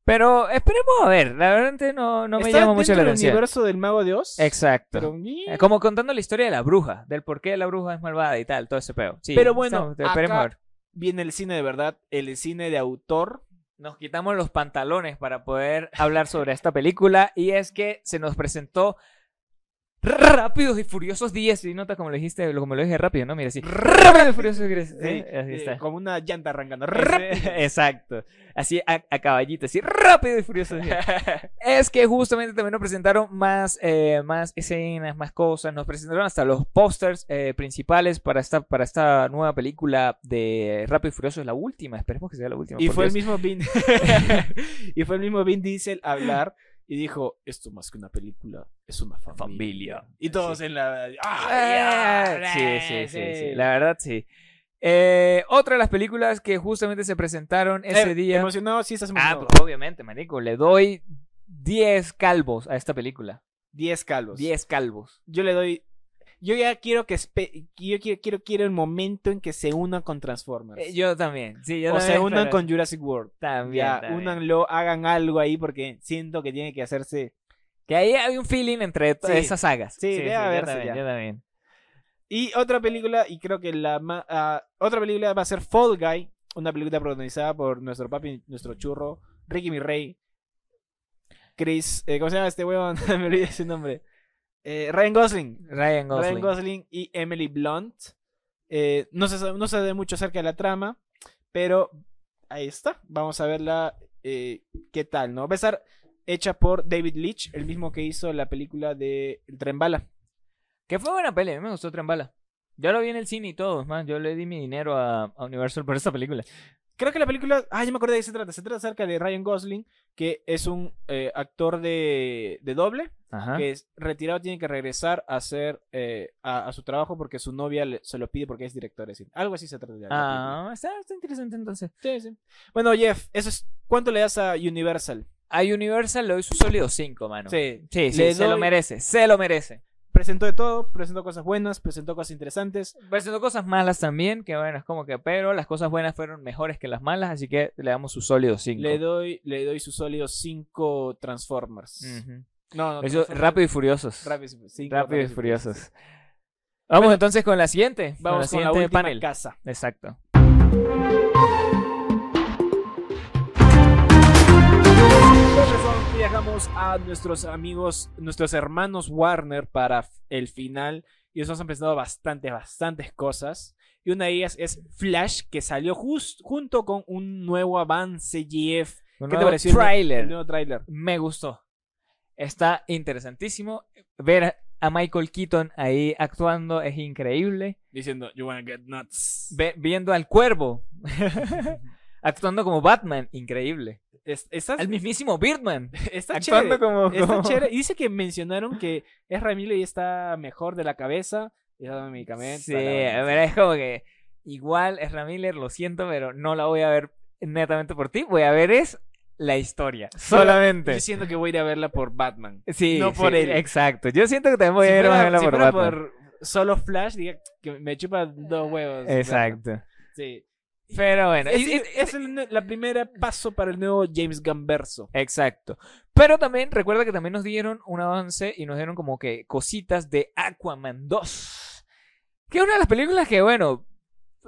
Pero esperemos a ver. La verdad no, no me llama mucho la atención. universo del Mago de Oz. Exacto. Pero, Eh, Como contando la historia de la bruja, del por qué la bruja es malvada y tal, todo ese peo. Sí, Pero bueno, estamos- esperemos a ver. viene el cine de verdad, el cine de autor. Nos quitamos los pantalones para poder hablar sobre esta película y es que se nos presentó Rápidos y Furiosos 10 y nota como lo dijiste, como lo dije rápido, ¿no? Mira, así. Rápidos y Furiosos 10. ¿eh? Sí, Así eh, está. como una llanta arrancando. Ese- Exacto. Así a, a caballito, así rápido y furioso. así. es que justamente también nos presentaron más, eh, más escenas, más cosas. Nos presentaron hasta los pósters eh, principales para esta, para esta nueva película de Rápido y Furioso. Es la última, esperemos que sea la última. y fue el mismo Vin y fue el mismo Vin Diesel hablar y dijo esto más que una película es una familia, Familia. y todos Sí. en la Ah, ¡Ah, sí, sí, sí, sí, la verdad sí. Eh, otra de las películas que justamente se presentaron ese Eh, día. emocionado sí estás Ah, emocionado pues, obviamente, marico. Le doy 10 calvos a esta película. 10 calvos 10 calvos. yo le doy yo ya quiero que yo quiero, quiero quiero el momento en que se unan con Transformers Eh, yo también. Sí, yo o se unan pero- con Jurassic World También. ya también. únanlo hagan algo ahí porque siento que tiene que hacerse Que ahí hay un feeling entre Sí. esas sagas. Sí, yo también, ya. yo también. Y otra película, y creo que la ma- ah, otra película va a ser Fall Guy, una película protagonizada por nuestro papi, nuestro churro, Ricky Mi Rey, Chris, eh, ¿cómo se llama este huevón? Me olvidé su nombre. Eh, Ryan Gosling. Ryan Gosling. Ryan Gosling y Emily Blunt. Eh, no, se sabe, no se sabe mucho acerca de la trama, pero ahí está. Vamos a verla. eh, ¿Qué tal, no? Va a estar hecha por David Leitch, el mismo que hizo la película de El Tren Bala. Que fue buena peli, a mí me gustó Tren Bala. Yo lo vi en el cine y todo, es más, yo le di mi dinero a, a Universal por esta película. Creo que la película. Ah, ya me acordé de qué se trata. Se trata acerca de Ryan Gosling, que es un eh, actor de, de doble, Ajá. que es retirado, tiene que regresar a hacer eh, a, a su trabajo porque su novia le- se lo pide porque es director cine. Algo así se trata de. Ah, está, está interesante entonces. Sí, sí. Bueno, Jeff, eso es. ¿Cuánto le das a Universal? A Universal le doy su sólido 5, mano. Sí. sí, sí, se lo merece, se lo merece. Presentó de todo, presentó cosas buenas, presentó cosas interesantes. Presentó cosas malas también, que bueno, es como que, pero las cosas buenas fueron mejores que las malas, así que le damos su sólido 5. Le doy, le doy su sólido 5 Transformers. No, no, Eso, rápido y furiosos. Rápido, cinco Rápido y furiosos. Vamos Bueno, entonces con la siguiente. Vamos con con la siguiente última panel. casa. Exacto. A nuestros amigos, nuestros hermanos Warner para el final. Y nos han presentado bastantes, bastantes cosas. Y una de ellas es Flash, que salió jus- junto con un nuevo avance GF. Un ¿Qué te nuevo pareció el- tráiler. El nuevo tráiler. Me gustó. Está interesantísimo. Ver a Michael Keaton ahí actuando es increíble. Diciendo, you wanna get nuts. Ve- viendo al cuervo actuando como Batman, increíble. Es- está, Al mismísimo Birdman está chévere. como, Está chévere. Y dice que mencionaron que Ezra Miller ya está mejor de la cabeza. Y está medicamentos. Sí, ver, es como que igual es Miller, lo siento, pero no la voy a ver netamente por ti. Voy a ver es la historia. Solamente. Yo siento que voy a ir a verla por Batman. Sí, no por sí, él. Exacto. Yo siento que también voy Si a ir a verla si por Batman. por solo Flash, diga que me chupa dos huevos. Exacto. Sí. Pero bueno, Es, el, la primera paso para el nuevo James Gunn verso. Exacto. Pero también, recuerda que también nos dieron un avance y nos dieron como que cositas de Aquaman 2. Que es una de las películas que, bueno,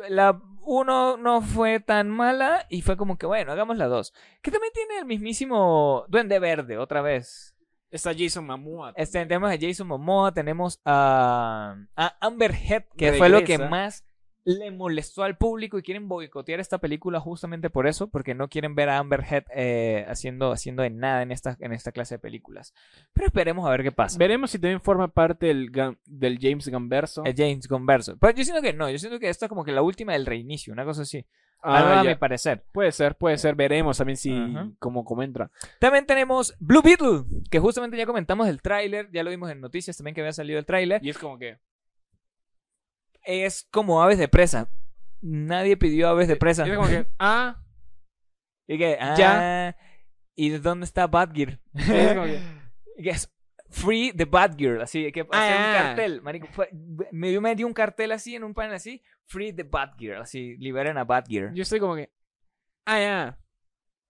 la 1 no fue tan mala y fue como que, bueno, hagamos la 2. Que también tiene el mismísimo Duende Verde, otra vez. Está Jason Momoa. Este, tenemos a Jason Momoa, tenemos a, a Amber Heard, que fue lo que más le molestó al público y quieren boicotear esta película justamente por eso, porque no quieren ver a Amber Heard eh, haciendo, haciendo de nada en esta, en esta clase de películas. Pero esperemos a ver qué pasa. Veremos si también forma parte del, del James Gunn verso. El James Converso. Pero yo siento que no, yo siento que esta es como que la última del reinicio, una cosa así. Ah, a mi parecer. Puede ser, puede ser. Veremos también si Ajá. cómo, cómo entra. También tenemos Blue Beetle, que justamente ya comentamos el tráiler, ya lo vimos en noticias también que había salido el tráiler. Y es como que. Es como aves de presa. Nadie pidió aves de presa. Es como que. Ah. Y que, ah, Ya. ¿Y de dónde está como que. Es Free the Batgear, así que hacer Ah. un cartel, marico, fue- me dio, me dio un cartel así en un panel así, Free the Batgear, así, liberen a Batgear. Yo estoy como que. Ah, ya.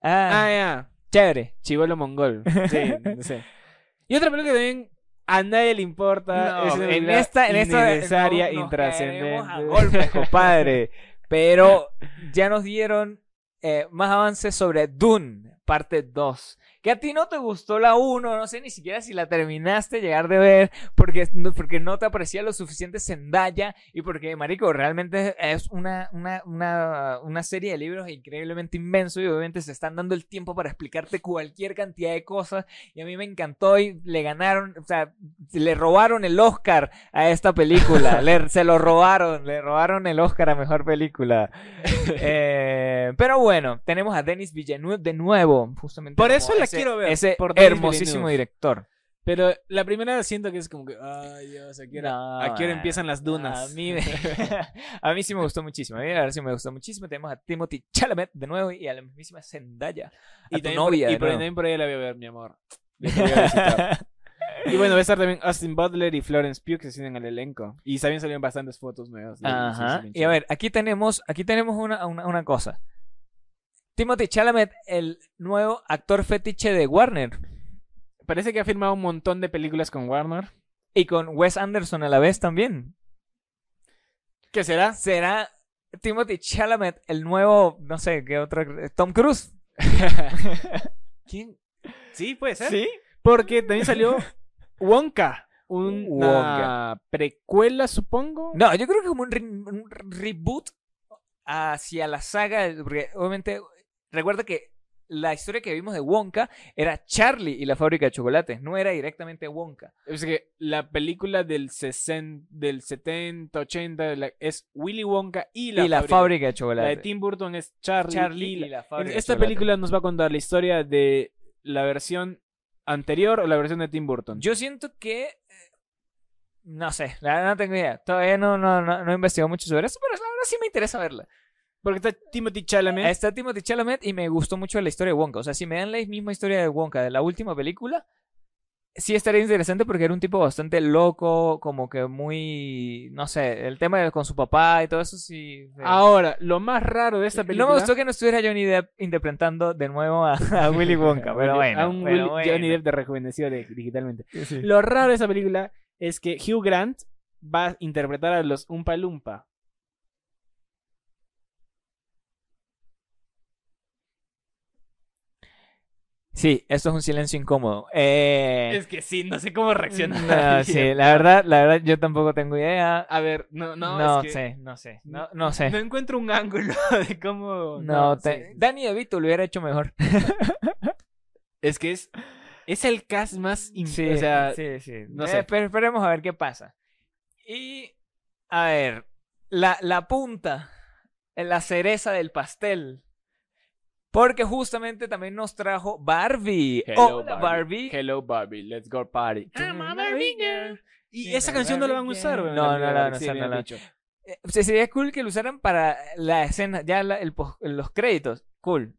Ah, Ah, ya. chévere. Chivolo mongol. Sí, no sé. Y otra película que también a nadie le importa. No, es en esta, en esta no- intrascendente. a golpes, compadre. Pero ya nos dieron eh, más avances sobre Dune, parte 2. Que a ti no te gustó la 1, no sé ni siquiera si la terminaste de llegar de ver, porque no, porque no te aparecía lo suficiente Zendaya y porque, marico, realmente es una, una, una, una serie de libros increíblemente inmenso y obviamente se están dando el tiempo para explicarte cualquier cantidad de cosas y a mí me encantó y le ganaron, o sea, le robaron el Oscar a esta película, le- se lo robaron, le robaron el Oscar a Mejor Película. Eh, pero bueno, tenemos a Denis Villeneuve de nuevo, justamente. Por eso la quiero ver, Ese por hermosísimo director. Pero la primera siento que es como que. Ay, Dios, ¿a qué hora, No, a qué hora empiezan las dunas? A mí, me- a mí sí me gustó muchísimo. A mí la sí me gustó muchísimo. Tenemos a Timothy Chalamet de nuevo y a la mismísima Zendaya. A tu también novia por, y por, también por ahí la voy a ver, mi amor. Voy a y bueno, va a estar también Austin Butler y Florence Pugh que se unen al elenco. Y también salieron bastantes fotos nuevas. Ajá. Y a ver, aquí tenemos, aquí tenemos una, una, una cosa. Timothy Chalamet, el nuevo actor fetiche de Warner. Parece que ha firmado un montón de películas con Warner. Y con Wes Anderson a la vez también. ¿Qué será? ¿Será Timothy Chalamet el nuevo, no sé, qué otro? Tom Cruise? ¿Quién? Sí, puede ser. ¿Sí? Porque también salió Wonka. Una Wonka. precuela, supongo. No, yo creo que como un, re- un reboot hacia la saga, porque obviamente, recuerda que la historia que vimos de Wonka era Charlie y la fábrica de chocolates, no era directamente Wonka. Es que la película del, 60, del 70, 80 de la- es Willy Wonka y la, y la fábrica. de La de chocolates. Tim Burton es Charlie, Charlie y y la- la fábrica de Esta chocolates. película nos va a contar la historia de la versión anterior o la versión de Tim Burton. Yo siento que. eh, No sé, la verdad no tengo idea. Todavía no, no, no, no he investigado mucho sobre eso, pero la verdad sí me interesa verla. Porque está Timothy Chalamet. Está Timothy Chalamet y me gustó mucho la historia de Wonka. O sea, si me dan la misma historia de Wonka de la última película, sí estaría interesante porque era un tipo bastante loco, como que muy. No sé, el tema de- con su papá y todo eso sí. Ahora, lo más raro de esta película. No me gustó que no estuviera Johnny Depp interpretando de nuevo a, a Willy Wonka, pero bueno. A un pero Willy- bueno. Johnny Depp de rejuvenecido digitalmente. Sí. Lo raro de esta película es que Hugh Grant va a interpretar a los Umpa Lumpa. Sí, esto es un silencio incómodo. Eh, Es que sí, no sé cómo reaccionar. no, sí, la verdad, la verdad, yo tampoco tengo idea. A ver, no, no, No, es que sé, no sé, no, no sé. No encuentro un ángulo de cómo. No, sí. te- Danny DeVito lo hubiera hecho mejor. Es que es. Es el cast más. in- Sí, o sea, sí, sí. no Eh, sé. pero esperemos a ver qué pasa. Y, a ver, la, la punta, la cereza del pastel. Porque justamente también nos trajo Barbie. Hello, Hola, Barbie. Hello, Barbie. Let's go party. I'm a Barbie girl. Y esa canción no la van a Barbie usar, No, no la película, van a sí, usar, no la-. Eh, sería cool que lo usaran para la escena, ya la- el los créditos. Cool.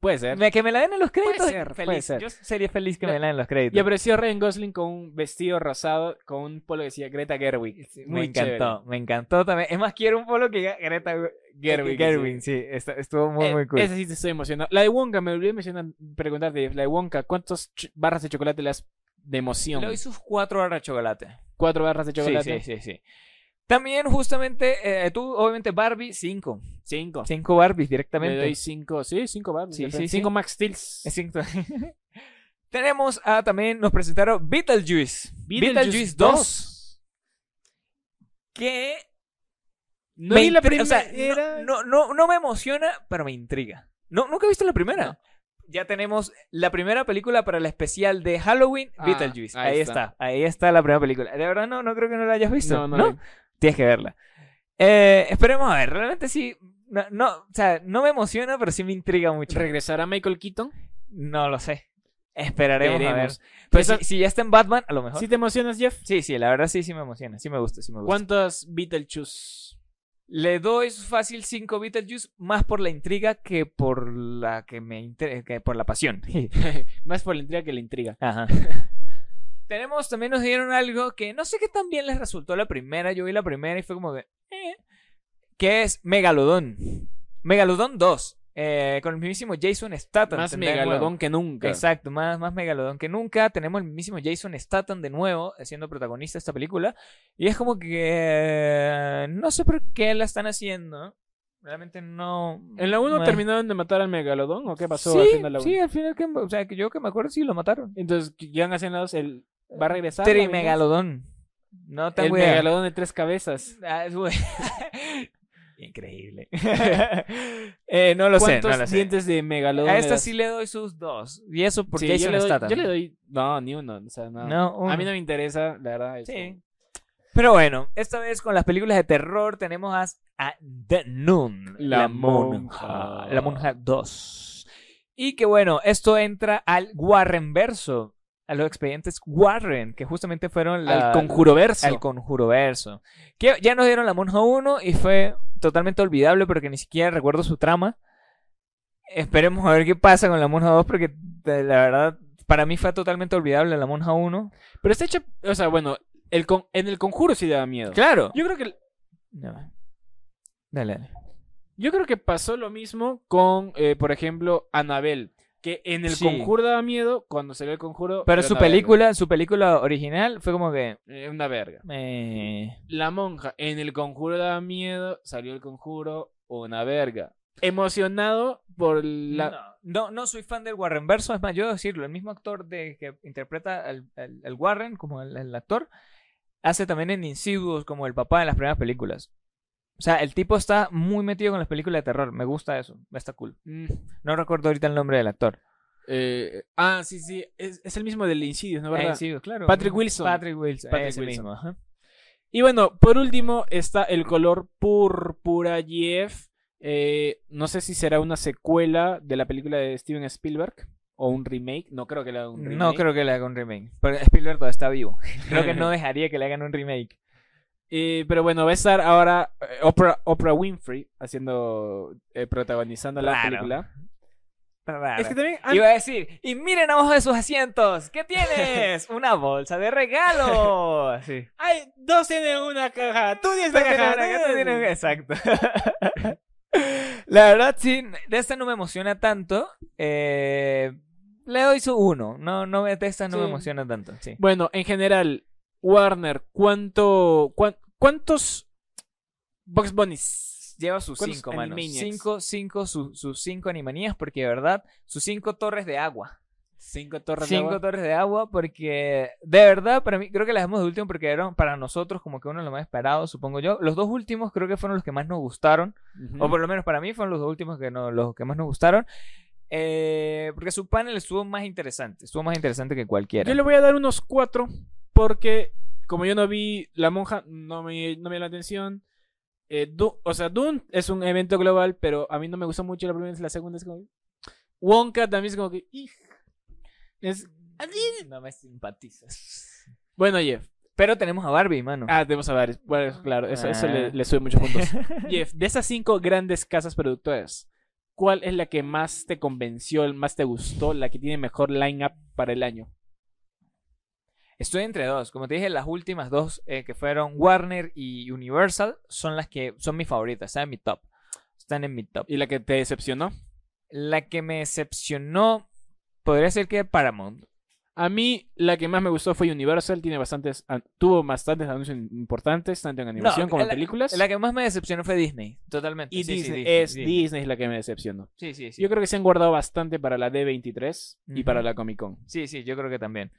Puede ser. Me- que me la den en los créditos. ser, puede ser. Yo sería feliz que me la den en los créditos. Y apareció Ryan Gosling con un vestido rosado con un polo que decía Greta Gerwig. Sí, Muy me encantó, chévere. me encantó también. Es más, quiero un polo que Greta Gerwig, Gerwig, sí, estuvo muy, Eh, muy cool. Esa sí te estoy emocionado. La de Wonka, me olvidé mencionar, preguntarte, la de Wonka, ¿cuántas barras de chocolate le das de emoción? Le doy sus cuatro barras de chocolate. Cuatro barras de chocolate. Sí, sí, sí, sí. También, justamente, eh, tú, obviamente, Barbie, cinco. Cinco. Cinco Barbies Le directamente. doy cinco, sí, cinco barras. Sí, ya sí, está. Cinco sí. Max Steels. Es cinco. Tenemos a también, nos presentaron Beetlejuice. Beetlejuice 2. Que No me vi la intri- o sea, primera. no, no, no, no me emociona, pero me intriga. No, nunca he visto la primera. Ya tenemos la primera película para el especial de Halloween, Ah, Beetlejuice. ahí Ahí, está. está. ahí está la primera película. De verdad no, no creo que no la hayas visto. No, No, no. Tienes que verla. Eh, esperemos a ver, realmente sí. No, no, o sea, no me emociona, pero sí me intriga mucho. ¿Regresará Michael Keaton? No lo sé. Esperaremos a ver. Veremos. Pues Pero si, si ya está en Batman, a lo mejor. ¿Sí te emocionas, Jeff? Sí, sí, la verdad sí, sí me emociona. Sí me gusta, sí me gusta. ¿Cuántos Beetlejuice? Le doy fácil 5 Beetlejuice más por la intriga que por la que me inter- que por la pasión. Más por la intriga que la intriga. Ajá. Tenemos, también nos dieron algo que no sé qué tan bien les resultó la primera. Yo vi la primera y fue como de. eh, que es Megalodón. Megalodón 2. eh, con el mismísimo Jason Statham. Más megalodón nuevo. que nunca. Exacto, más, más megalodón que nunca. Tenemos el mismísimo Jason Statham de nuevo, eh, siendo protagonista de esta película. Y es como que eh, no sé por qué la están haciendo. Realmente no. ¿En la 1 Eh. terminaron de matar al megalodón o qué pasó sí, al final de la 1? Sí, al final, que, o sea, que yo que me acuerdo, sí lo mataron. Entonces, ya han el va a regresar. Trimegalodón. No El tengo idea. megalodón de tres cabezas. Ah. Increíble. Eh, no lo sé, ¿Cuántos no lo sé. dientes de megalodón? A esta das? sí le doy sus dos. Y eso porque Sí, yo, le doy, Statham. yo le doy. No, ni uno. O sea, no. No, A mí no me interesa, la verdad. Sí. Pero bueno, esta vez con las películas de terror tenemos a, a The Nun, La monja, monja. la monja 2. Y que bueno, esto entra al Warren verso, a los expedientes Warren, que justamente fueron la, Al conjuro verso. al conjuro verso. Que ya nos dieron la monja 1 y fue totalmente olvidable porque ni siquiera recuerdo su trama. Esperemos a ver qué pasa con la monja 2 porque la verdad para mí fue totalmente olvidable la monja 1. Pero está hecho. O sea, bueno, el con- en el conjuro sí daba miedo. Claro. Yo creo que. No. Dale, dale. Yo creo que pasó lo mismo con, eh, por ejemplo, Anabel. Que en el Sí. conjuro daba miedo, cuando salió el conjuro. Pero su una verga. película, su película original fue como que Eh, una verga. eh, La monja, en el conjuro daba miedo, salió el conjuro, una verga. Emocionado por la. no, no, no soy fan del Warren verso, es más, yo debo decirlo, el mismo actor de que interpreta al, al- al Warren como el, el actor hace también en Insidious como el papá en las primeras películas. O sea, el tipo está muy metido con las películas de terror, me gusta eso, está cool. Mm, No recuerdo ahorita el nombre del actor. eh, ah, sí, sí. Es, es el mismo del Insidious, ¿no? ¿Verdad? Eh, Insidious, claro. Patrick Wilson. Patrick Wilson, Patrick ese Wilson. mismo, ajá. Y bueno, por último está el color púrpura Jeff. Eh, no sé si será una secuela de la película de Steven Spielberg o un remake. No creo que le haga un remake. No creo que le haga un remake. Porque Spielberg todavía está vivo. Creo que no dejaría que le hagan un remake. Pero bueno, va a estar ahora eh, Oprah, Oprah Winfrey haciendo, eh, protagonizando la película. Raro. Es que también Iba a decir, y miren abajo de sus asientos, ¿qué tienes? Una bolsa de regalo. Así. hay dos tienen una caja. Tú tienes la caja. tú tienes- Exacto. La verdad, sí, de esta no me emociona tanto. Eh, le doy su uno. No, no, de esta no me Sí. emociona tanto. Sí. Bueno, en general, Warner, ¿cuánto, cuán- ¿cuántos Box Bunnies? Lleva sus ¿Cuántos cinco, mano. Animaniacs? Cinco, cinco, su- sus cinco animanías, porque de verdad, sus cinco torres de agua. Cinco torres Cinco de agua. torres de agua, porque de verdad, para mí, creo que las dejamos de último porque eran para nosotros como que uno de los más esperados, supongo yo. Los dos últimos creo que fueron los que más nos gustaron, o por lo menos para mí fueron los dos últimos que no, los que más nos gustaron. Eh, porque su panel estuvo más interesante, estuvo más interesante que cualquiera. Yo le voy a dar unos cuatro porque como yo no vi La Monja, no me, no me dio la atención. Eh, Du- o sea, Dune es un evento global, pero a mí no me gustó mucho la primera la segunda. Es como... Wonka también es como que... Es... No me simpatizas. Bueno, Jeff. Pero tenemos a Barbie, mano. Ah, debemos saber. Bueno, claro, eso, eso Ah. le, le sube muchos puntos. Jeff, de esas cinco grandes casas productoras, ¿cuál es la que más te convenció, más te gustó, la que tiene mejor line-up para el año? Estoy entre dos. Como te dije, las últimas dos eh, que fueron Warner y Universal son las que son mis favoritas. Están en mi top. Están en mi top. ¿Y la que te decepcionó? La que me decepcionó podría ser que Paramount. A mí la que más me gustó fue Universal, tiene bastantes an- tuvo bastantes anuncios importantes tanto en animación No, como en la- películas. La que más me decepcionó fue Disney. Totalmente. y Sí, sí, Disney, es. Disney la que me decepcionó. Sí, sí, sí. Yo creo que se han guardado bastante para la D23 y para la Comic Con. Sí, sí, yo creo que también.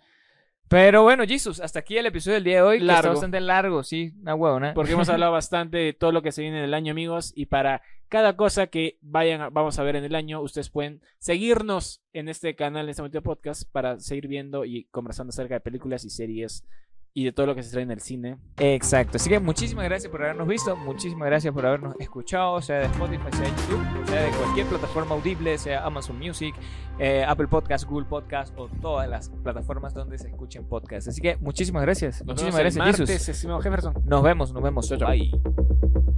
Pero bueno, Jesus, hasta aquí el episodio del día de hoy. que está Largo. bastante largo, sí, una huevona. Porque hemos hablado bastante de todo lo que se viene en el año, amigos. Y para cada cosa que vayan a- vamos a ver en el año, ustedes pueden seguirnos en este canal, en este momento de podcast, para seguir viendo y conversando acerca de películas y series y de todo lo que se trae en el cine. Exacto. Así que muchísimas gracias por habernos visto, muchísimas gracias por habernos escuchado, sea de Spotify, sea de YouTube, sea de cualquier plataforma audible, sea Amazon Music, eh, Apple Podcast, Google Podcast o todas las plataformas donde se escuchen podcasts. Así que muchísimas gracias. Nos muchísimas vemos el gracias, martes, Jefferson. Nos vemos, nos vemos. Bye.